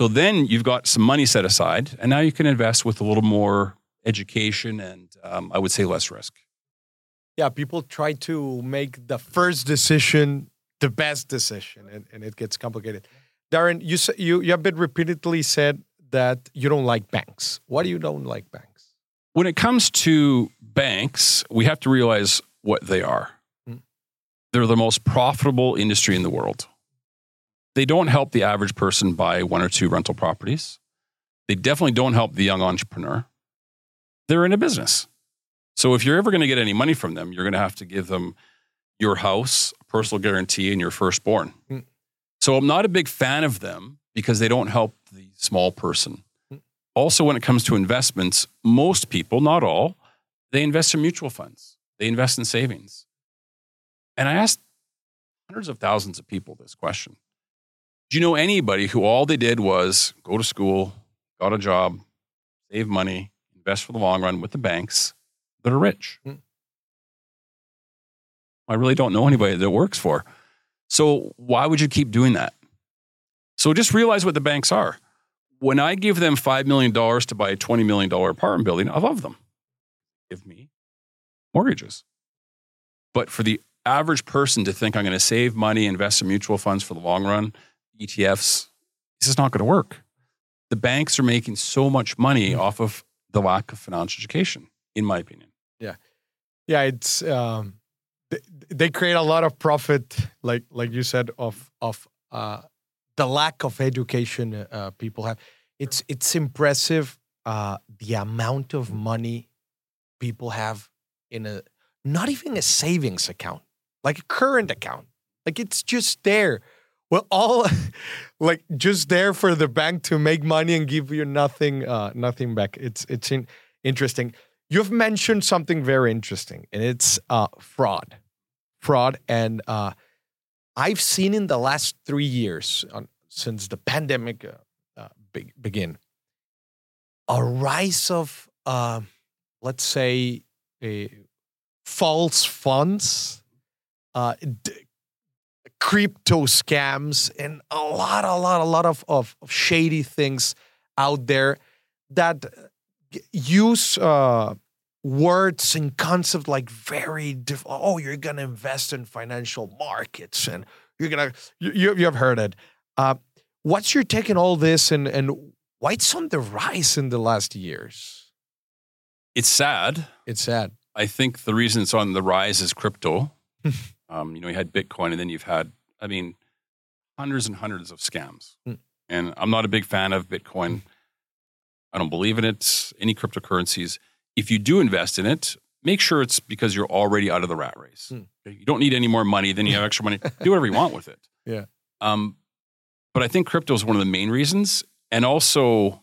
So then you've got some money set aside, and now you can invest with a little more education and um, I would say less risk.
Yeah, people try to make the first decision the best decision, and, and it gets complicated. Darren, you you you have been repeatedly said that you don't like banks. Why do you don't like banks?
When it comes to banks, we have to realize what they are.
Mm.
They're the most profitable industry in the world. They don't help the average person buy one or two rental properties. They definitely don't help the young entrepreneur. They're in a business. So if you're ever going to get any money from them, you're going to have to give them your house, personal guarantee, and your firstborn.
Mm.
So I'm not a big fan of them because they don't help the small person. Also, when it comes to investments, most people, not all, they invest in mutual funds. They invest in savings. And I asked hundreds of thousands of people this question. Do you know anybody who all they did was go to school, got a job, save money, invest for the long run with the banks that are rich?
Mm.
I really don't know anybody that works for. So why would you keep doing that? So just realize what the banks are. When I give them $5 million to buy a $20 million apartment building, I love them. Give me mortgages. But for the average person to think I'm going to save money, invest in mutual funds for the long run, ETFs, this is not going to work. The banks are making so much money off of the lack of financial education, in my opinion.
Yeah, Yeah. it's um, they, they create a lot of profit, like like you said, of of uh, the lack of education uh, people have. It's it's impressive uh, the amount of money people have in a not even a savings account, like a current account. Like it's just there. Well, all like just there for the bank to make money and give you nothing, uh, nothing back. It's it's in, interesting. You've mentioned something very interesting, and it's uh, fraud, fraud, and uh, I've seen in the last three years, on, since the pandemic uh, uh, be- begin, a rise of, uh, let's say, false funds, uh, d- crypto scams, and a lot, a lot, a lot of, of, of shady things out there that use uh, words and concepts like very diff- oh you're gonna invest in financial markets and you're gonna you, you you've heard it uh, what's your take on all this and and why it's on the rise in the last years
It's sad.
it's sad
I think the reason it's on the rise is crypto. um, you know, you had Bitcoin, and then you've had, I mean, hundreds and hundreds of scams.
Mm.
And I'm not a big fan of Bitcoin. I don't believe in it. Any cryptocurrencies. If you do invest in it, make sure it's because you're already out of the rat race.
Mm.
You don't need any more money. Then you have extra money. do whatever you want with it.
Yeah.
Um, but I think crypto is one of the main reasons, and also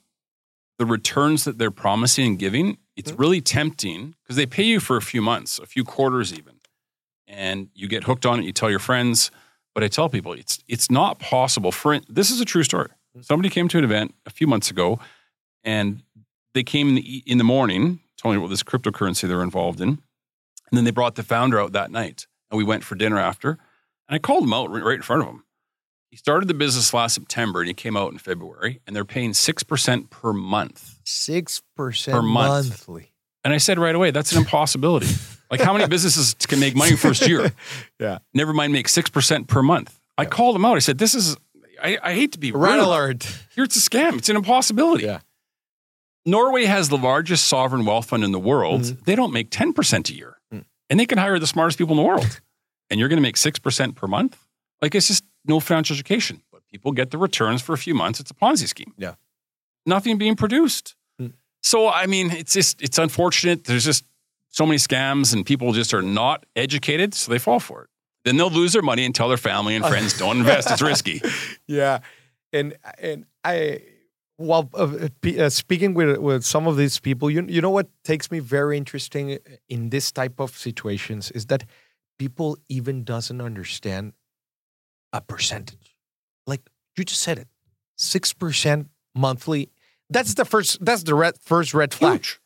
the returns that they're promising and giving. It's
Mm.
really tempting because they pay you for a few months, a few quarters even, and you get hooked on it. You tell your friends, but I tell people it's it's not possible. For this is a true story. Somebody came to an event a few months ago, and they came in the, in the morning, telling me about this cryptocurrency they were involved in, and then they brought the founder out that night, and we went for dinner after. And I called him out right right in front of him. He started the business last September, and he came out in February, and they're paying six percent per month.
six percent
Per month.
monthly
And I said right away, that's an impossibility. like, how many businesses can make money first year?
Yeah.
Never mind make 6% per month. I
Yeah.
called him out. I said, this is, I, I hate to be
red alert
Here it's a scam. It's an impossibility.
Yeah.
Norway has the largest sovereign wealth fund in the world.
Mhm.
They don't make 10% a year.
Mm.
And they can hire the smartest people in the world. and you're going to make 6% per month? Like, it's just no financial education. But people get the returns for a few months. It's a Ponzi scheme.
Yeah.
Nothing being produced.
Mm.
So, I mean, it's just, it's unfortunate. There's just so many scams and people just are not educated. So they fall for it. Then they'll lose their money and tell their family and friends, don't invest. It's risky.
yeah and and i while uh, uh, speaking with with some of these people you you know what takes me very interesting in this type of situations is that people even doesn't understand a percentage like you just said it 6% monthly that's the first that's the red, first red flag
Huge.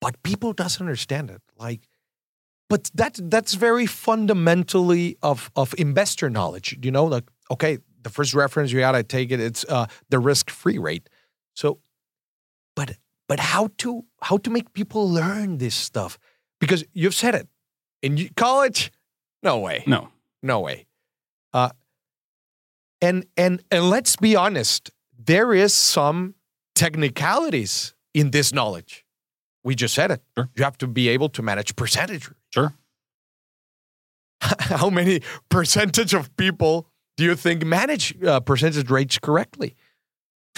but people doesn't understand it like but that that's very fundamentally of of investor knowledge you know like okay the first reference you gotta take it it's uh the risk free rate. So but but how to how to make people learn this stuff? Because you've said it. In college? No way.
No.
no way. Uh and and and let's be honest there is some technicalities in this knowledge. We just said it.
Sure.
you have to be able to manage percentage
Sure.
how many percentage of people do you think manage uh, percentage rates correctly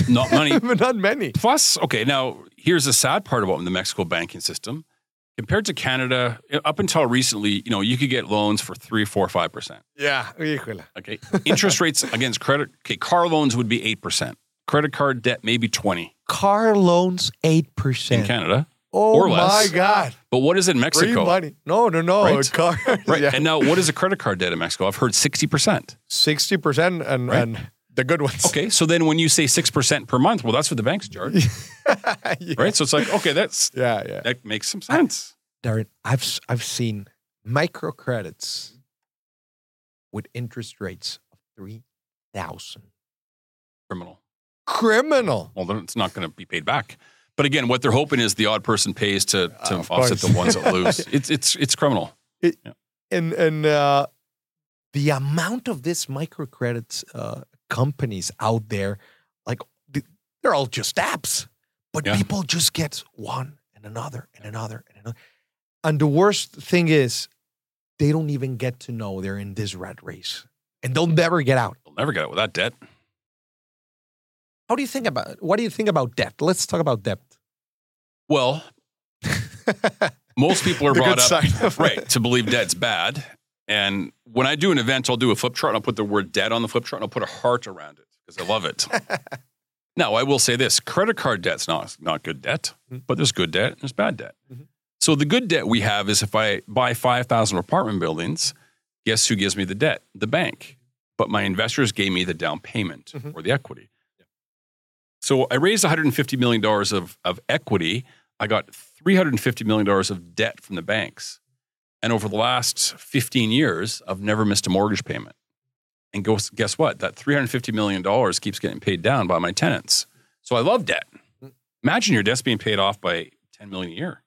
Not money.
not many
Plus, okay, now here's the sad part about the Mexico banking system. Compared to Canada, up until recently, you know, you could get loans for three, four, five percent.
yeah.
Okay. Interest rates against credit, okay, car loans would be eight percent. Credit card debt maybe twenty
car loans 8%
in Canada.
Oh
or
my god
But what is it in
free
Mexico?
money no no no
Right.
car
Right.
yeah.
And now what is a credit card debt in Mexico? I've heard sixty percent.
60% and
Right.
and the good ones
Okay. So then when you say six percent per month, well, that's what the banks charge.
yeah.
Right. So it's like, okay, that's
yeah yeah
that makes some sense.
Darren, I've s- I've seen microcredits with interest rates of three thousand.
Criminal.
Criminal.
well, then it's not going to be paid back. But again, what they're hoping is the odd person pays to, to
Of
offset the ones that lose. It's it's it's criminal.
And and uh, the amount of this microcredits uh, companies out there, like they're all just apps, but
Yeah.
people just get one and another and another and another. And the worst thing is, they don't even get to know they're in this rat race, and they'll never get out.
They'll never get out without debt.
How do you think about what do you think about debt? Let's talk about debt.
Well, most people are brought up right to believe debt's bad. And when I do an event, I'll do a flip chart and I'll put the word debt on the flip chart and I'll put a heart around it because I love it. now, I will say this credit card debt's not, not good debt,
Mhm.
but there's good debt and there's bad debt.
Mhm.
So the good debt we have is if I buy 5,000 apartment buildings, guess who gives me the debt? The bank. But my investors gave me the down payment
Mhm.
or the equity. So I raised 150 million dollars of of equity. I got 350 million dollars of debt from the banks, and over the last 15 years, I've never missed a mortgage payment. And guess what? That 350 million dollars keeps getting paid down by my tenants. So I love debt. Imagine your debt's being paid off by 10 million a year.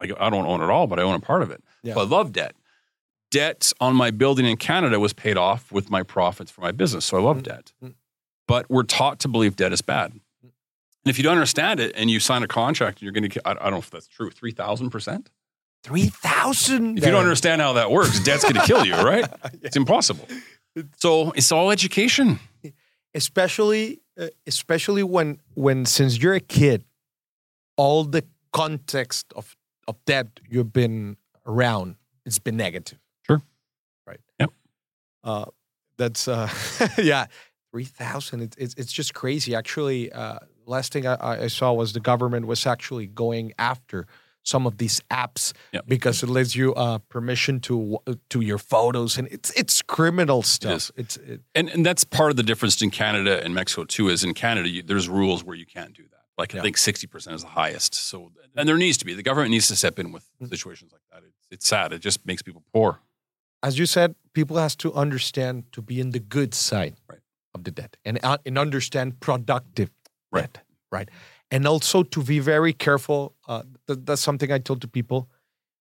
Like I don't own it all, but I own a part of it.
Yeah.
So I love debt. Debt on my building in Canada was paid off with my profits for my business. So I love
Mm.
debt.
Mm.
But we're taught to believe debt is bad. And if you don't understand it and you sign a contract, you're going to, I I don't know if that's true, 3,000%.
Three thousand.
If you don't understand how that works, debt's going to kill you, right? It's impossible. So it's all education.
especially uh, especially when when since you're a kid, all the context of of debt you've been around, it's been negative.
Sure.
Right.
Yep.
Uh, that's uh, yeah, three thousand. It's it's it's just crazy. Actually, uh, last thing I, I saw was the government was actually going after some of these apps
Yep.
because it lets you uh, permission to to your photos and it's it's criminal stuff.
is.
It's it,
And, and that's part of the difference in Canada and Mexico too. Is in Canada, you, there's rules where you can't do that. Like I think 60% is the highest. So, and there needs to be. The government needs to step in with
Mm.
situations like that. It's, it's sad. It just makes people poor.
as you said, people has to understand to be in the good side
Right.
of the debt and uh, and understand productive
Right.
right? And also to be very careful. Uh, th- that's something I told to people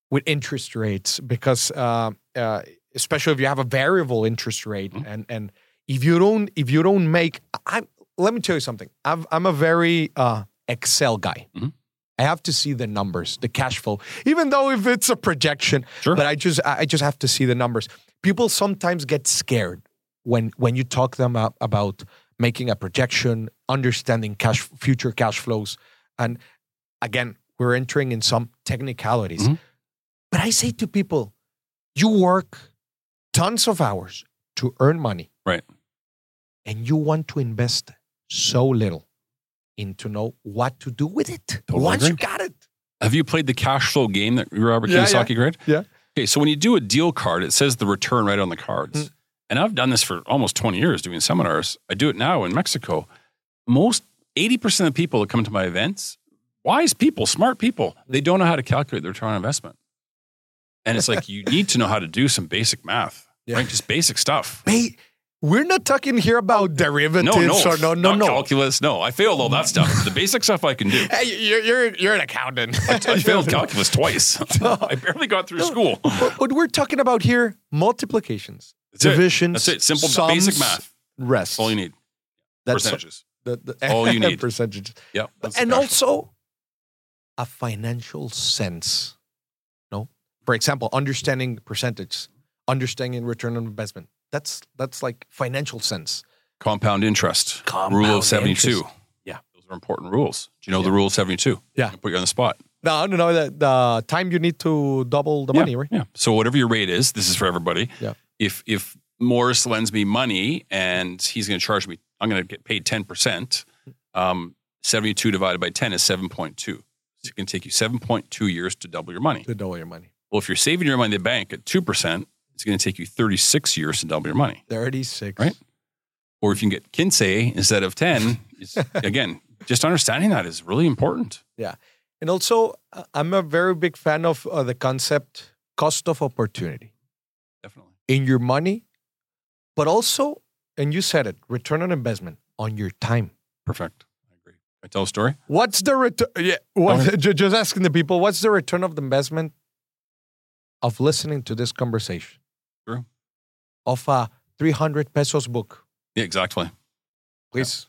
with interest rates because, uh, uh, especially if you have a variable interest rate,
Mhm.
and and if you don't if you don't make, I'm let me tell you something. I've, I'm a very uh, Excel guy.
Mhm.
I have to see the numbers, the cash flow, even though if it's a projection.
Sure.
But I just I I just have to see the numbers. People sometimes get scared when when you talk them about making a projection, understanding cash future cash flows, and again we're entering in some technicalities.
Mhm.
But I say to people, you work tons of hours to earn money,
Right.
and you want to invest so little in to know what to do with it.
Totally
Once you got it,
Have you played the cash flow game that Robert
Yeah,
Kiyosaki created?
Yeah.
Okay, so when you do a deal card, it says the return right on the cards.
Mm.
And I've done this for almost 20 years doing seminars. I do it now in Mexico. Most 80% of people that come to my events, wise people, smart people, they don't know how to calculate the return on investment. And it's like you need to know how to do some basic math,
Yeah.
right? Just basic stuff.
Hey, we're not talking here about derivatives
No, no,
or no, no, no.
calculus. No, I failed all that stuff. The basic stuff I can do.
Hey, you're you're you're an accountant.
I failed calculus twice. I barely got through school.
What we're talking about here: multiplications,
That's it.
divisions,
That's it. Simple
sums,
basic math.
Rest.
All you need.
That's
Percentages.
the, the
all you need.
percentages,
Yeah.
and also a financial sense. No, for example, understanding percentage, understanding return on investment. That's that's like financial sense.
compound interest.
Compound
rule of 72.
interest. Yeah.
Those are important rules. Do you know the rule of 72?
Yeah.
Put you on the spot.
No, no, no. The, the time you need to double the
yeah.
money, right?
Yeah. So whatever your rate is, this is for everybody.
Yeah.
If if Moris lends me money and he's going to charge me, I'm going to get paid 10%. Um, 72 divided by 10 is 7.2. So it can take you 7.2 years to double your money.
To double your money.
Well, if you're saving your money in the bank at 2%, it's going to take you 36 years to double your money.
Thirty-six.
Right. Or if you can get Kinsey instead of 10, it's, again, just understanding that is really important. Yeah.
And also, uh, I'm a very big fan of uh, the concept cost of opportunity. In your money, but also, and you said it, return on investment on your time.
Perfect. I agree. I tell a story.
What's the return? Yeah, what,
Okay.
just asking the people, what's the return of the investment of listening to this conversation?
True.
Of a 300 pesos book,
Yeah, exactly.
please.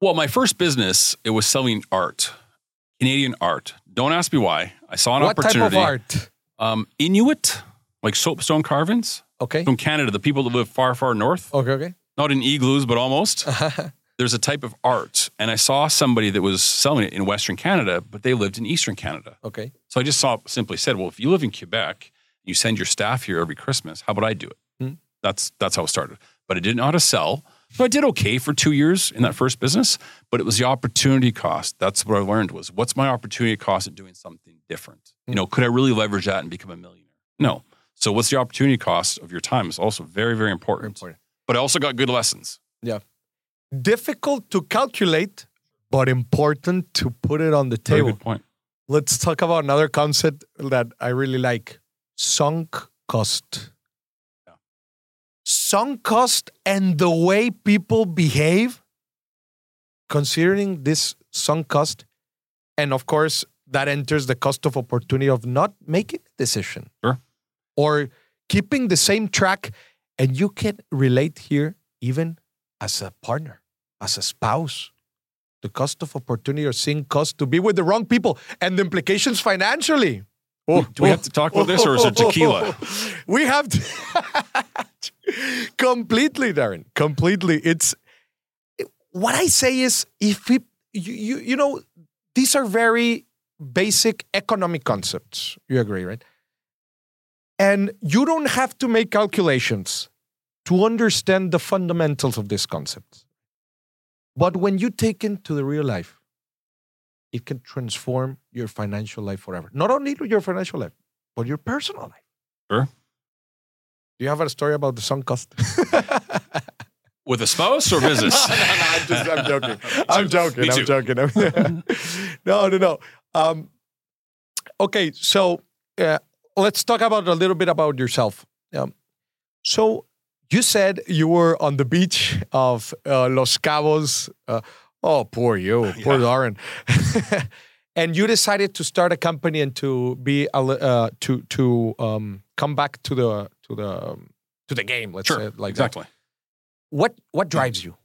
Well, my first business, it was selling art, Canadian art. Don't ask me why. I saw an
What type
opportunity.
of art?
Um, Inuit, like soapstone carvings
Okay.
from Canada, the people that live far, far north,
Okay, okay.
not in igloos, but almost. There's a type of art. And I saw somebody that was selling it in Western Canada, but they lived in Eastern Canada.
okay.
So I just saw, simply said, well, if you live in Quebec, you send your staff here every Christmas. How about I do it?
Hmm.
That's that's how it started. But I didn't know how to sell. So I did okay for two years in that first business, but it was the opportunity cost. That's what I learned was what's my opportunity cost of doing something different? You know, could I really leverage that and become a millionaire? No. So what's the opportunity cost of your time is also very, very
Very
important.
important.
But I also got good lessons. Yeah.
Difficult to calculate, but important to put it on the
Very
table.
good point.
Let's talk about another concept that I really like sunk cost.
Yeah.
Sunk cost and the way people behave, considering this sunk cost, and of course, that enters the cost of opportunity of not making a decision.
Sure.
Or keeping the same track. And you can relate here even as a partner, as a spouse. The cost of opportunity or seeing cost to be with the wrong people and the implications financially. Oh,
Do we have to talk about this or is it tequila?
We have to. completely, Darren. Completely. It's what I say is if we, you, you, you know, these are very basic economic concepts. You agree, right? And you don't have to make calculations to understand the fundamentals of this concept. But when you take into the real life, it can transform your financial life forever. Not only your financial life, but your personal life.
Sure.
Do you have a story about the sunk cost?
With a spouse or business?
I'm, just, I'm joking. I'm joking. I'm joking. no, no, no. Um, okay, so uh, let's talk about a little bit about yourself. Um, so you said you were on the beach of uh, Los Cabos. Uh, oh, poor you, poor
Yeah.
Lauren. and you decided to start a company and to be a uh, to to um, come back to the to the um, to the game. Let's say
sure.
it like that.
exactly.
What what drives you?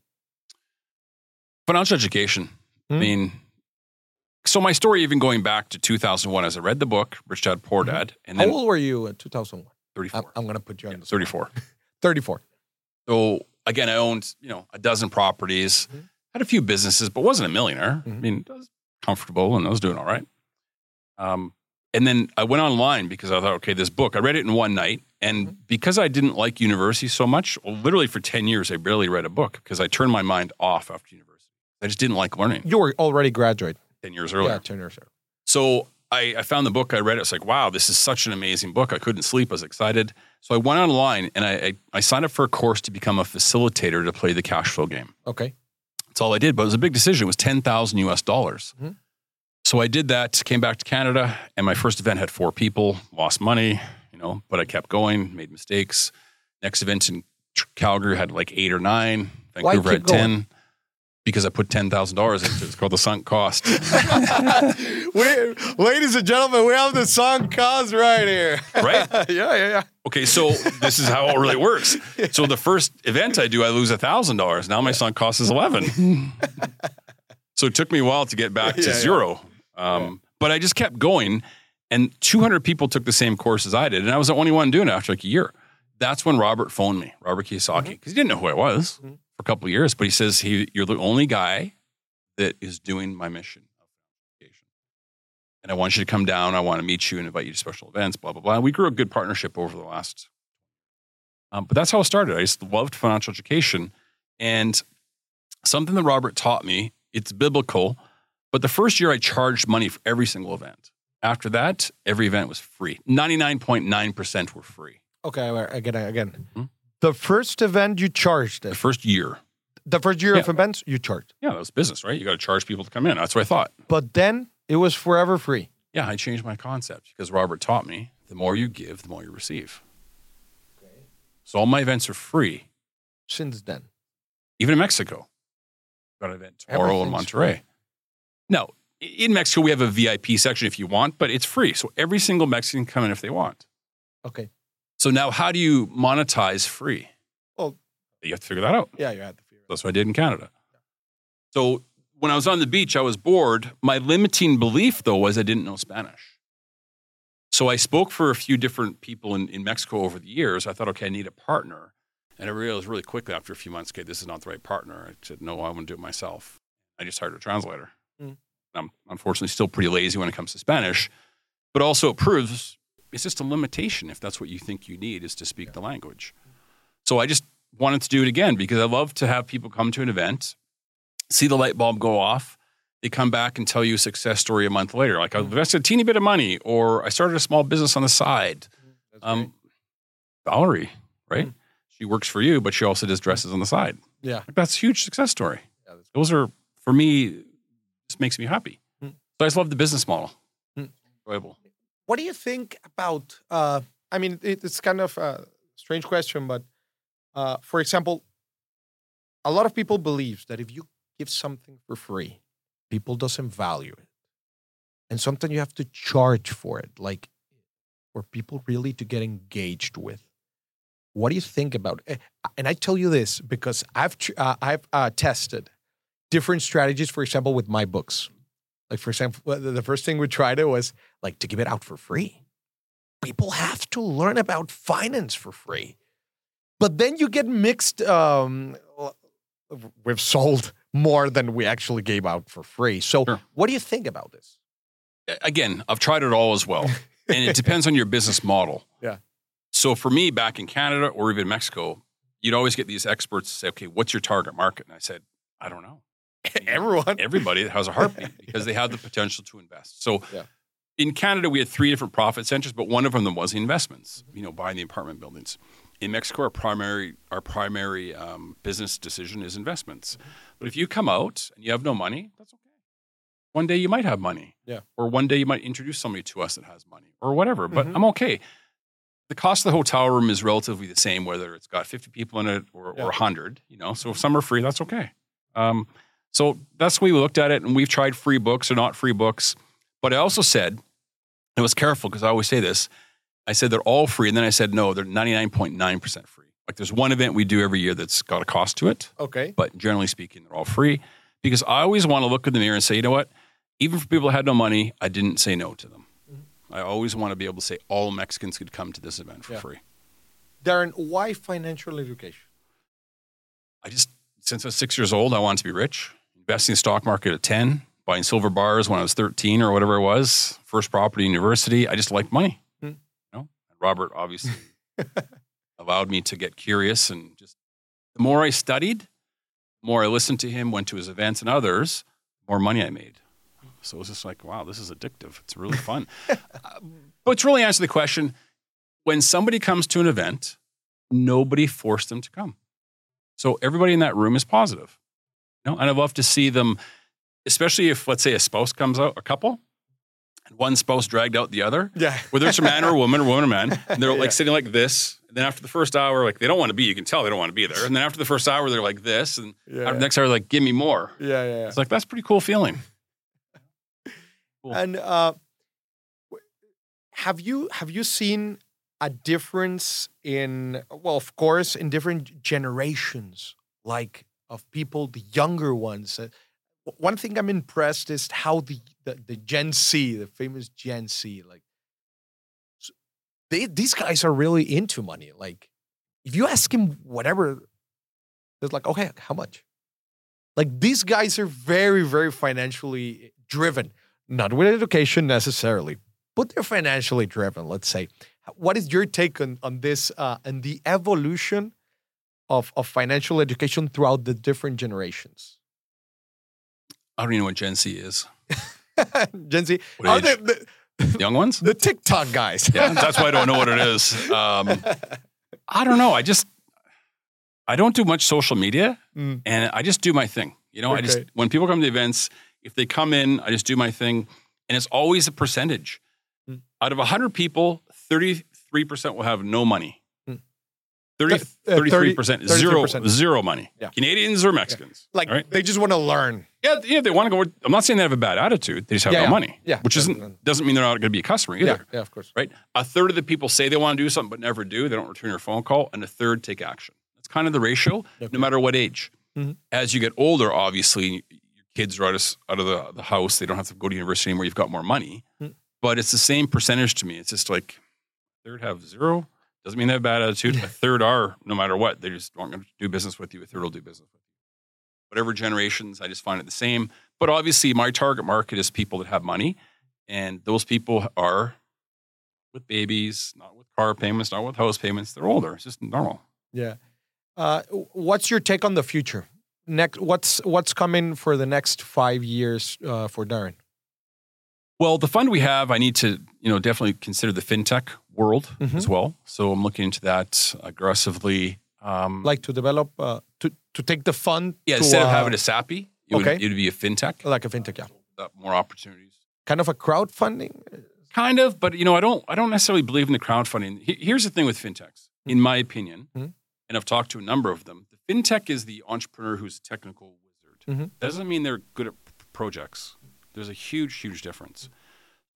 Financial education. I
Hmm.
mean, so my story, even going back to 2001, as I read the book, Rich Dad Poor
Mhm.
Dad, and
How old were you in 2001?
34.
I'm, I'm going to put you on
Yeah,
the spot.
34.
34.
So again, I owned, you know, a dozen properties,
Mhm.
had a few businesses, but wasn't a millionaire. I
Mhm.
mean, I was comfortable and I was doing all right. Um, and then I went online because I thought, okay, this book, I read it in one night. And
Mhm.
because I didn't like university so much, well, literally for 10 years, I barely read a book because I turned my mind off after university. I just didn't like learning
You were already graduate.
10 years earlier.
Yeah, 10 years earlier.
So I, I found the book, I read it. It's like, wow, this is such an amazing book. I couldn't sleep. I was excited. So I went online and I, I, I signed up for a course to become a facilitator to play the cash flow game.
Okay.
That's all I did, but it was a big decision. It was 10,000 US dollars.
Mhm.
So I did that, came back to Canada, and my first event had four people, lost money, you know, but I kept going, made mistakes. Next event in Calgary had like eight or nine, Vancouver had 10 because I put $10,000 into it. It's called the sunk cost.
we, ladies and gentlemen, we have the sunk cost right here.
Right?
yeah, yeah, yeah.
Okay, so this is how it really works. So the first event I do, I lose thousand dollars. Now my sunk cost is eleven. so it took me a while to get back to
Yeah, yeah.
zero. Um, But I just kept going, and 200 people took the same course as I did, and I was the only one doing it after like a year. That's when Robert phoned me, Robert Kiyosaki, because
Mm-hmm.
he didn't know who I was
Mhm.
For a couple of years. But he says, he, "You're the only guy that is doing my mission of education, and I want you to come down. I want to meet you and invite you to special events. Blah blah blah." We grew a good partnership over the last um, but that's how it started. I just loved financial education. And something that Robert taught me, it's biblical, but the first year I charged money for every single event. After that, every event was free. 99.9% were free.
Okay, again, again.
Mhm.
The first event you charged
The first year.
The first year of events you charged.
Yeah, that was business, right? You got to charge people to come in. That's what I thought.
But then it was forever free.
Yeah, I changed my concept because Robert taught me the more you give, the more you receive. So all my events are free,
Since then.
even in Mexico. Got an event tomorrow in Monterrey. No, in Mexico we have a VIP section if you want, but it's free. So every single Mexican can come in if they want.
Okay.
So now, how do you monetize free?
Well-
you have to figure that out.
Yeah, you had to figure
That's what I did in Canada. So when I was on the beach, I was bored. My limiting belief, though, was I didn't know Spanish. So I spoke for a few different people in, in Mexico over the years. I thought, okay, I need a partner. And I realized really quickly after a few months, okay, this is not the right partner. I said, no, I want to do it myself. I just hired a translator.
Mm.
I'm unfortunately still pretty lazy when it comes to Spanish, but also it proves it's just a limitation if that's what you think you need is to speak the language. So I just wanted to do it again because I love to have people come to an event, see the light bulb go off. They come back and tell you a success story a month later. Like I invested a teeny bit of money, or I started a small business on the side.
That's
Um,
great.
Valerie, right?
Mm.
She works for you, but she also does dresses on the side.
yeah.
Like, that's a huge success story.
Yeah,
Those are for me just makes me happy.
Mm.
So I just love the business model.
Mm.
Enjoyable.
What do you think about? Uh, I mean, it, it's kind of a strange question, but uh, for example, a lot of people believe that if you give something for free, people doesn't value it, and sometimes you have to charge for it, like for people really to get engaged with. What do you think about? It? And I tell you this because I've uh, I've uh, tested different strategies. For example, with my books, like for example, the first thing we tried it was like to give it out for free. People have to learn about finance for free. But then you get mixed. Um, we've sold more than we actually gave out for free. So,
Sure.
what do you think about this?
Again, I've tried it all as well. and it depends on your business model.
Yeah.
So for me, back in Canada or even Mexico, you'd always get these experts say, okay, what's your target market? And I said, I don't know.
Everyone.
Everybody that has a heartbeat because they have the potential to invest. So
Yeah.
in Canada, we had three different profit centers, but one of them was investments, you know, buying the apartment buildings. In Mexico, our primary, our primary um, business decision is investments. But if you come out and you have no money, that's okay. One day you might have money.
Yeah.
Or one day you might introduce somebody to us that has money or whatever. But
Mhm.
I'm okay. The cost of the hotel room is relatively the same, whether it's got 50 people in it or,
Yeah.
or 100, you know. So if some are free, that's okay. Um, so that's the way we looked at it. And we've tried free books or not free books. But I also said, I was careful because I always say this. I said they're all free. And then I said, no, they're 99.9% free. Like there's one event we do every year that's got a cost to it
Okay.
but generally speaking, they're all free because I always want to look in the mirror and say, you know what? Even for people that had no money, I didn't say no to them. Mm-hmm. I always want to be able to say all Mexicans could come to this event for
Yeah.
free.
Darren, why financial education?
I just, since I was six years old, I wanted to be rich. Investing in the stock market at 10, buying silver bars when I was 13 or whatever it was, first property university. I just liked money.
Hmm.
You know? Robert obviously allowed me to get curious and just the more I studied, the more I listened to him, went to his events and others, the more money I made. So it was just like, wow, this is addictive. It's really fun. Uh, but to really answer the question, when somebody comes to an event, nobody forced them to come. So everybody in that room is positive. You know, and I'd love to see them, especially if, let's say, a spouse comes out, a couple, and one spouse dragged out the other,
Yeah.
whether it's a man or a woman or woman or man, and they're
Yeah.
like sitting like this. And then after the first hour, like they don't want to be, you can tell they don't want to be there. And then after the first hour, they're like this. And
Yeah.
after the next hour, like, give me more.
yeah, yeah, yeah.
It's like, that's a pretty cool feeling. Cool.
And uh, have you have you seen a difference in well, of course, in different generations, like of people, the younger ones. Uh, one thing I'm impressed is how the the, the Gen Z, the famous Gen Z, like they, these guys are really into money. Like if you ask him whatever, it's like, okay, how much? Like these guys are very, very financially driven not with education necessarily, but they're financially driven, let's say. What is your take on, on this uh, and the evolution of, of financial education throughout the different generations?
I don't even know what Gen Z is.
Gen Z,
What
are
age?
the,
Young ones?
the TikTok guys.
Yeah, that's why I don't know what it is. Um, I don't know. I just, I don't do much social media
Mm.
and I just do my thing. You know, I just, when people come to events, if they come in, I just do my thing. And it's always a percentage.
Mm.
Out of 100 people, 33% will have no money.
Mm.
30,
Th- uh,
33%, zero,
33%.
zero money.
Yeah.
Canadians or Mexicans.
like
right?
they just want to learn.
Yeah, yeah, they want to go. I'm not saying they have a bad attitude. They just have
Yeah,
no
yeah.
money.
Yeah.
Which isn't doesn't mean they're not going to be a customer either.
Yeah, yeah, of course.
Right. A third of the people say they want to do something but never do. They don't return your phone call, and a third take action. That's kind of the ratio,
Okay.
no matter what age.
Mhm.
As you get older, obviously, your kids are out of, out of the, the house. They don't have to go to university anymore. You've got more money,
Mm.
but it's the same percentage to me. It's just like third have zero. Doesn't mean they have a bad attitude. A third are, no matter what, they just aren't going to do business with you. A third will do business with you. Whatever generations, I just find it the same. But obviously, my target market is people that have money, and those people are with babies, not with car payments, not with house payments. They're older. It's just normal.
Yeah. Uh, what's your take on the future? Next, what's what's coming for the next five years uh, for Darren?
Well, the fund we have, I need to, you know, definitely consider the fintech world
Mhm.
as well. So I'm looking into that aggressively. Um,
Like to develop uh, to to take the fund
yeah,
to,
instead of
uh,
having a SAPI, it would,
okay.
it would be a fintech.
like a fintech, yeah.
more opportunities.
Kind of a crowdfunding.
Kind of, but you know, I don't I don't necessarily believe in the crowdfunding. Here's the thing with fintechs, in my opinion,
Mhm.
and I've talked to a number of them. The fintech is the entrepreneur who's a technical wizard.
Mhm.
Doesn't mean they're good at p- projects. There's a huge, huge difference.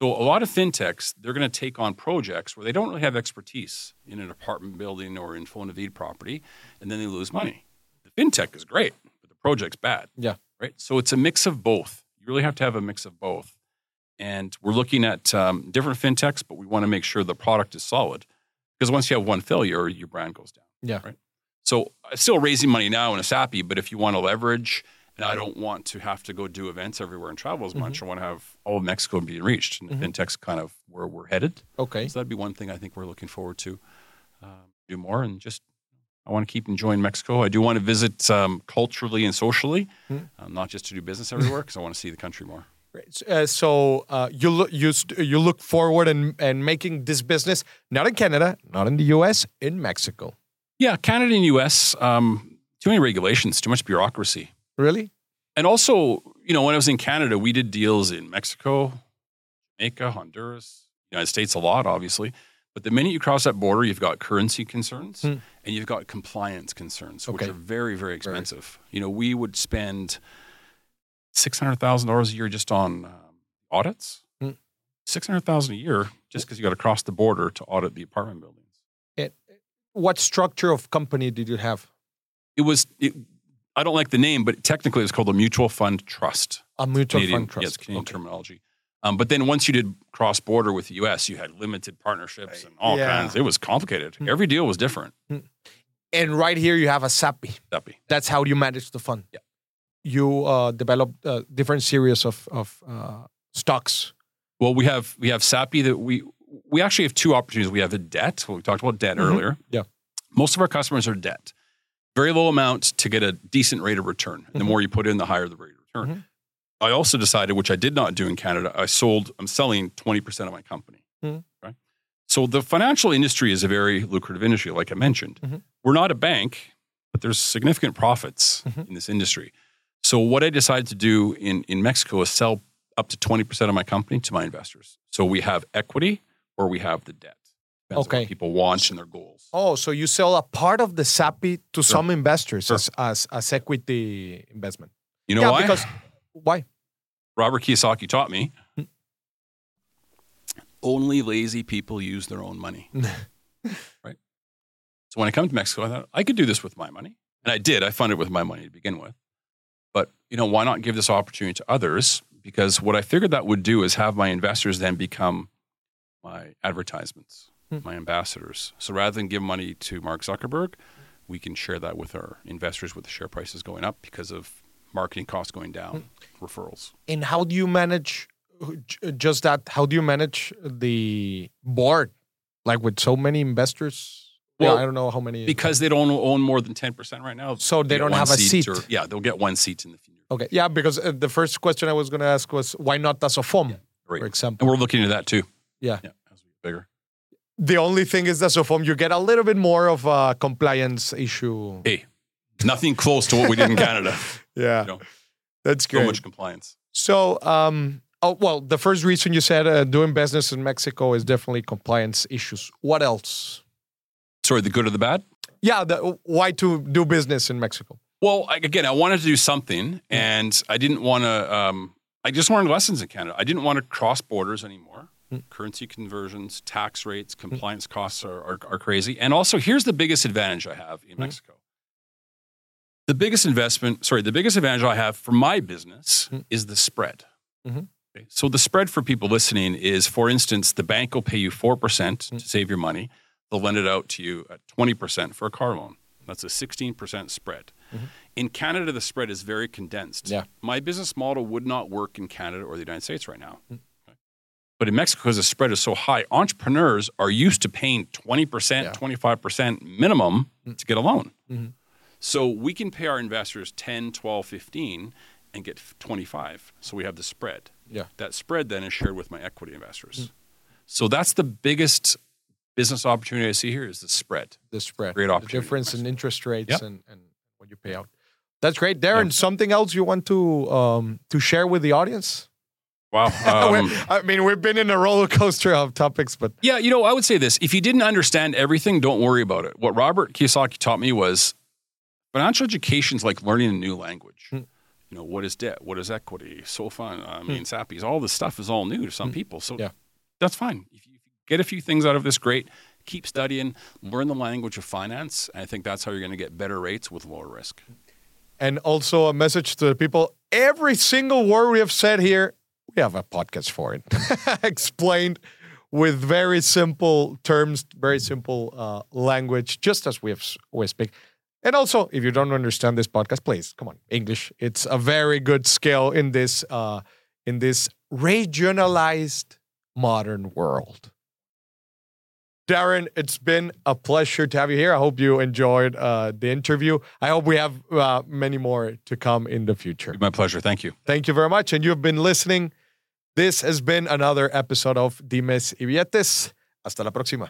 So a lot of fintechs, they're going to take on projects where they don't really have expertise in an apartment building or in Infonavit property, and then they lose money. The fintech is great, but the project's bad.
Yeah.
Right. So it's a mix of both. You really have to have a mix of both. And we're looking at um, different fintechs, but we want to make sure the product is solid. Because once you have one failure, your brand goes down.
Yeah.
Right. So I'm still raising money now in a SAPI, but if you want to leverage, and I don't want to have to go do events everywhere and travel as much, I want to have all of Mexico being reached. And
Mhm.
fintech's kind of where we're headed.
Okay.
So that'd be one thing I think we're looking forward to um, do more and just I want to keep enjoying Mexico. I do want to visit um, culturally and socially,
Hmm.
um, not just to do business everywhere because I want to see the country more.
Great. Uh, so uh, you look you st- you look forward and and making this business not in Canada, not in the U.S., in Mexico.
Yeah, Canada and U.S. Um, too many regulations, too much bureaucracy,
Really?
and also you know when I was in Canada, we did deals in Mexico, Jamaica, Honduras, United States a lot, obviously. But the minute you cross that border, you've got currency concerns
Hmm.
and you've got compliance concerns, which are very, very expensive. You know, we would spend six hundred thousand dollars a year just on um, audits.
Hmm.
Six hundred thousand a year just because you got to cross the border to audit the apartment buildings.
What structure of company did you have?
It was. It, I don't like the name, but technically it's called a mutual fund trust.
A mutual
Canadian,
fund trust.
Yes, Canadian
Okay.
terminology. Um, but then once you did cross border with the U.S., you had limited partnerships and all
Yeah.
kinds. It was complicated.
Hmm.
Every deal was different.
And right here you have a SAPI.
Duppy.
That's how you manage the fund.
Yeah.
You uh, developed uh, different series of of uh, stocks.
Well, we have we have SAPI that we we actually have two opportunities. We have a debt. Well, we talked about debt
Mhm.
earlier.
Yeah.
Most of our customers are debt. Very low amount to get a decent rate of return. And the more you put in, the higher the rate of return.
Mhm.
I also decided, which I did not do in Canada, I sold, I'm selling 20% of my company.
Mhm.
Right. So the financial industry is a very lucrative industry, like I mentioned.
Mhm.
We're not a bank, but there's significant profits
Mhm.
in this industry. So what I decided to do in, in Mexico is sell up to 20% of my company to my investors. So we have equity or we have the debt. Depends on
Okay.
what people want and their goals.
Oh, so you sell a part of the SAPI to
Sure.
some investors
Sure.
as, as as equity investment.
You know
yeah,
why?
because why?
Robert Kiyosaki taught me
Hmm.
only lazy people use their own money. right? So when I come to Mexico, I thought I could do this with my money. And I did. I funded with my money to begin with. But, you know, why not give this opportunity to others? Because what I figured that would do is have my investors then become my advertisements,
Hmm.
my ambassadors. So rather than give money to Mark Zuckerberg, we can share that with our investors with the share prices going up because of marketing costs going down, referrals.
And how do you manage just that? How do you manage the board, like with so many investors?
Well,
yeah, I don't know how many.
because they don't own more than 10% right now.
So they don't have a seat.
or- yeah, they'll get one seat in the future.
okay, yeah, because uh, the first question I was going to ask was why not as a FOM,
Right.
for example.
And we're looking into that too.
Yeah.
Yeah. As we get bigger.
The only thing is that SOFOM you get a little bit more of a compliance issue.
Hey, nothing close to what we did in Canada.
Yeah,
You know,
that's
so much compliance.
So, um, oh well, the first reason you said uh, doing business in Mexico is definitely compliance issues. What else?
Sorry, the good or the bad?
Yeah, the, why to do business in Mexico?
Well, I, again, I wanted to do something, and I didn't want to. Um, I just learned lessons in Canada. I didn't want to cross borders anymore.
Mm.
Currency conversions, tax rates, compliance costs are, are, are crazy. And also, here's the biggest advantage I have in
Mm.
Mexico. The biggest investment, sorry, the biggest advantage I have for my business
Mm.
is the spread.
Mhm.
Okay, So the spread for people listening is, for instance, the bank will pay you four percent
Mm.
to save your money. They'll lend it out to you at twenty percent for a car loan. That's a sixteen percent spread. In Canada, the spread is very condensed.
Mm-hmm. Yeah.
My business model would not work in Canada or the United States right now. Okay. But in Mexico, because the spread is so high, entrepreneurs are used to paying 20%,
Yeah.
25% minimum to get a loan.
Mhm.
So we can pay our investors 10, 12, 15 and get 25. So we have the spread.
Yeah.
That spread then is shared with my equity investors. So that's the biggest business opportunity I see here is the spread.
The spread,
Great opportunity in
difference in interest rates
Yep.
and, and what you pay out. That's great, Darren. Something else you want to um, to share with the audience?
Wow. Um,
I mean, we've been in a roller coaster of topics, but
yeah, you know, I would say this: if you didn't understand everything, don't worry about it. What Robert Kiyosaki taught me was financial education is like learning a new language.
Hmm.
You know, what is debt? What is equity? So fun. I mean, SAPIs, all this stuff is all new to some people. So
Hmm. Yeah.
that's fine. If you get a few things out of this, great. Keep studying, learn the language of finance. And I think that's how you're going to get better rates with lower risk.
and also a message to the people: every single word we have said here, we have a podcast for it, explained with very simple terms, very simple uh, language, just as we have we speak. And also, if you don't understand this podcast, please come on, English. It's a very good skill in this uh, in this regionalized modern world. Darren, it's been a pleasure to have you here. I hope you enjoyed uh, the interview. I hope we have uh, many more to come in the future.
My pleasure. Thank you.
Thank you very much. And you've been listening. This has been another episode of Dimes y Billetes. Hasta la próxima.